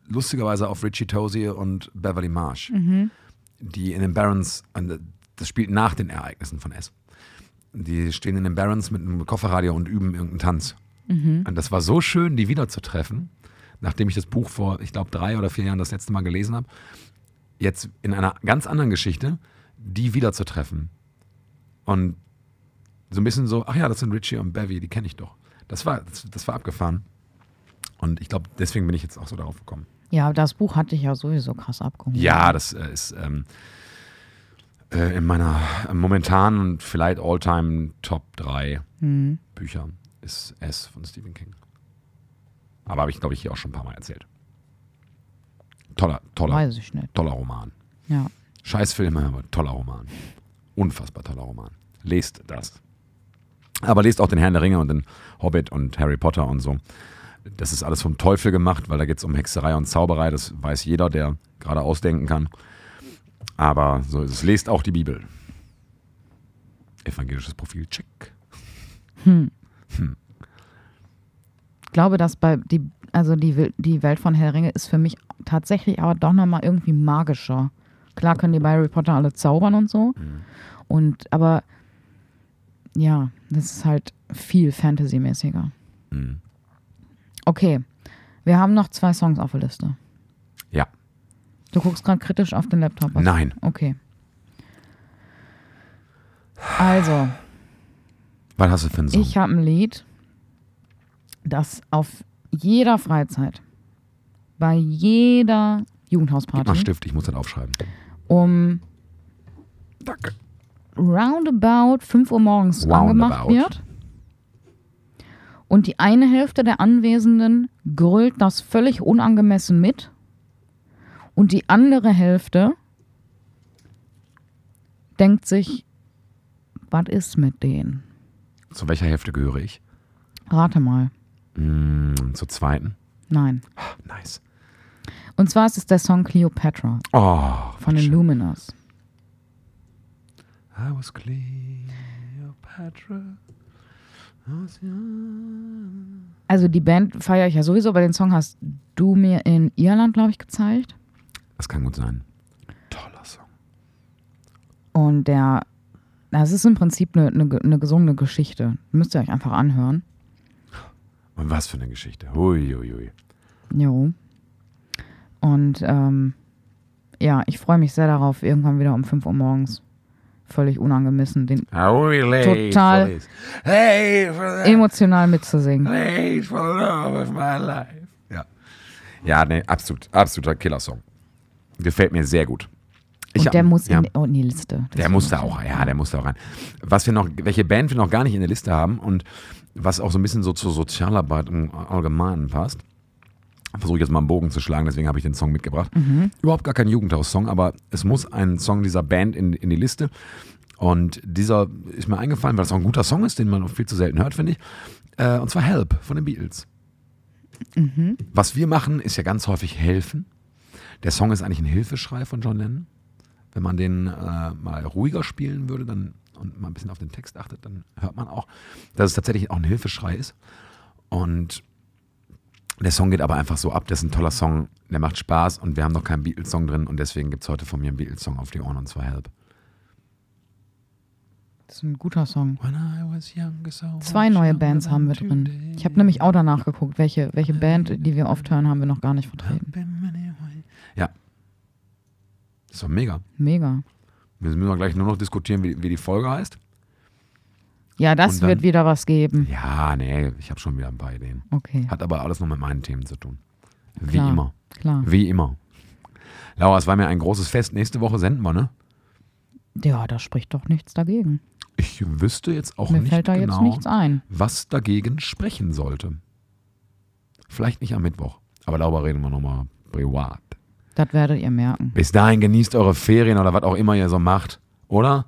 lustigerweise auf Richie Tozier und Beverly Marsh, die in den Barons, das spielt nach den Ereignissen von S. Die stehen in den Barons mit einem Kofferradio und üben irgendeinen Tanz. Und das war so schön, die wiederzutreffen, nachdem ich das Buch vor, ich glaube, drei oder vier Jahren das letzte Mal gelesen habe. Jetzt in einer ganz anderen Geschichte, die wiederzutreffen. Und so ein bisschen so, ach ja, das sind Richie und Bevy, die kenne ich doch. Das war, das, das war abgefahren. Und ich glaube, deswegen bin ich jetzt auch so darauf gekommen. Ja, das Buch hatte ich ja sowieso krass abgeholt. Ja, das äh, ist ähm, äh, in meiner momentanen, vielleicht All-Time Top 3 Hm. Bücher ist S von Stephen King. Aber habe ich, glaube ich, hier auch schon ein paar Mal erzählt. Toller, toller, toller Roman. Ja. Scheiß Filme, aber toller Roman. Unfassbar toller Roman. Lest das. Aber lest auch den Herrn der Ringe und den Hobbit und Harry Potter und so. Das ist alles vom Teufel gemacht, weil da geht es um Hexerei und Zauberei. Das weiß jeder, der gerade ausdenken kann. Aber so ist es. Lest auch die Bibel. Evangelisches Profil, check. Ich glaube, dass bei die, also die, die Welt von Herr der Ringe ist für mich tatsächlich aber doch nochmal irgendwie magischer. Klar können die bei Harry Potter alle zaubern und so. Und aber ja, das ist halt viel Fantasy-mäßiger. Mhm. Okay. Wir haben noch zwei Songs auf der Liste. Ja. Du guckst gerade kritisch auf den Laptop. was? Nein. Okay. Also, Was hast du für einen Song? ich habe ein Lied, das auf jeder Freizeit, bei jeder Gib mal Jugendhausparty Stift, ich muss das aufschreiben. um Danke. roundabout 5 Uhr morgens angemacht Roundabout. wird. Und die eine Hälfte der Anwesenden grölt das völlig unangemessen mit. Und die andere Hälfte denkt sich, was ist mit denen? Zu welcher Hälfte gehöre ich? Rate mal. Mm, zur zweiten. Nein. Nice. Und zwar ist es der Song Cleopatra Oh, von den Luminous. I was Cleopatra. Also die Band feiere ich ja sowieso, aber den Song hast du mir in Irland, glaube ich, gezeigt. Das kann gut sein. Toller Song. Und der, das ist im Prinzip eine, eine, eine gesungene Geschichte. Müsst ihr euch einfach anhören. Und was für eine Geschichte. Hui, hui, hui. Jo. Und ähm, ja, ich freue mich sehr darauf, irgendwann wieder um 5 Uhr morgens völlig unangemessen den late Total. emotional mitzusingen. late for the love of my life. Ja. Ja, nee, absolut, absoluter Killer-Song. Gefällt mir sehr gut. Ich Und der hab- muss ja. in, oh, in die Liste. Das Der muss da auch, ja, der muss da auch rein. Was wir noch, welche Band wir noch gar nicht in der Liste haben und was auch so ein bisschen so zur Sozialarbeit im Allgemeinen passt, versuche ich jetzt mal einen Bogen zu schlagen, deswegen habe ich den Song mitgebracht. Überhaupt gar kein Jugendhaus-Song, aber es muss ein Song dieser Band in, in die Liste. Und dieser ist mir eingefallen, weil es auch ein guter Song ist, den man auch viel zu selten hört, finde ich. Äh, und zwar Help von den Beatles. Was wir machen, ist ja ganz häufig helfen. Der Song ist eigentlich ein Hilfeschrei von John Lennon. Wenn man den äh, mal ruhiger spielen würde dann, und mal ein bisschen auf den Text achtet, dann hört man auch, dass es tatsächlich auch ein Hilfeschrei ist. Und der Song geht aber einfach so ab. Das ist ein toller Song, der macht Spaß und wir haben noch keinen Beatles-Song drin und deswegen gibt es heute von mir einen Beatles-Song auf die Ohren und zwar Help. Das ist ein guter Song. When I was younger, so Zwei neue Bands haben wir drin. Ich habe nämlich auch danach geguckt, welche, welche Band, die wir oft hören, haben wir noch gar nicht vertreten. Ja. ist doch mega. Mega. Wir müssen wir gleich nur noch diskutieren, wie, wie die Folge heißt. Ja, das dann- wird wieder was geben. Ja, nee, ich habe schon wieder ein paar Ideen. Okay. Hat aber alles noch mit meinen Themen zu tun. Wie Klar. immer. Klar. Wie immer. Laura, es war mir ein großes Fest. Nächste Woche senden wir, ne? Ja, da spricht doch nichts dagegen. Ich wüsste jetzt auch Mir nicht fällt da genau, jetzt nichts ein. was dagegen sprechen sollte. Vielleicht nicht am Mittwoch, aber darüber reden wir nochmal privat. Das werdet ihr merken. Bis dahin genießt eure Ferien oder was auch immer ihr so macht, oder?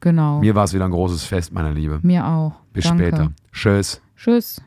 Genau. Mir war es wieder ein großes Fest, meine Liebe. Mir auch. Bis Danke. später. Tschüss. Tschüss.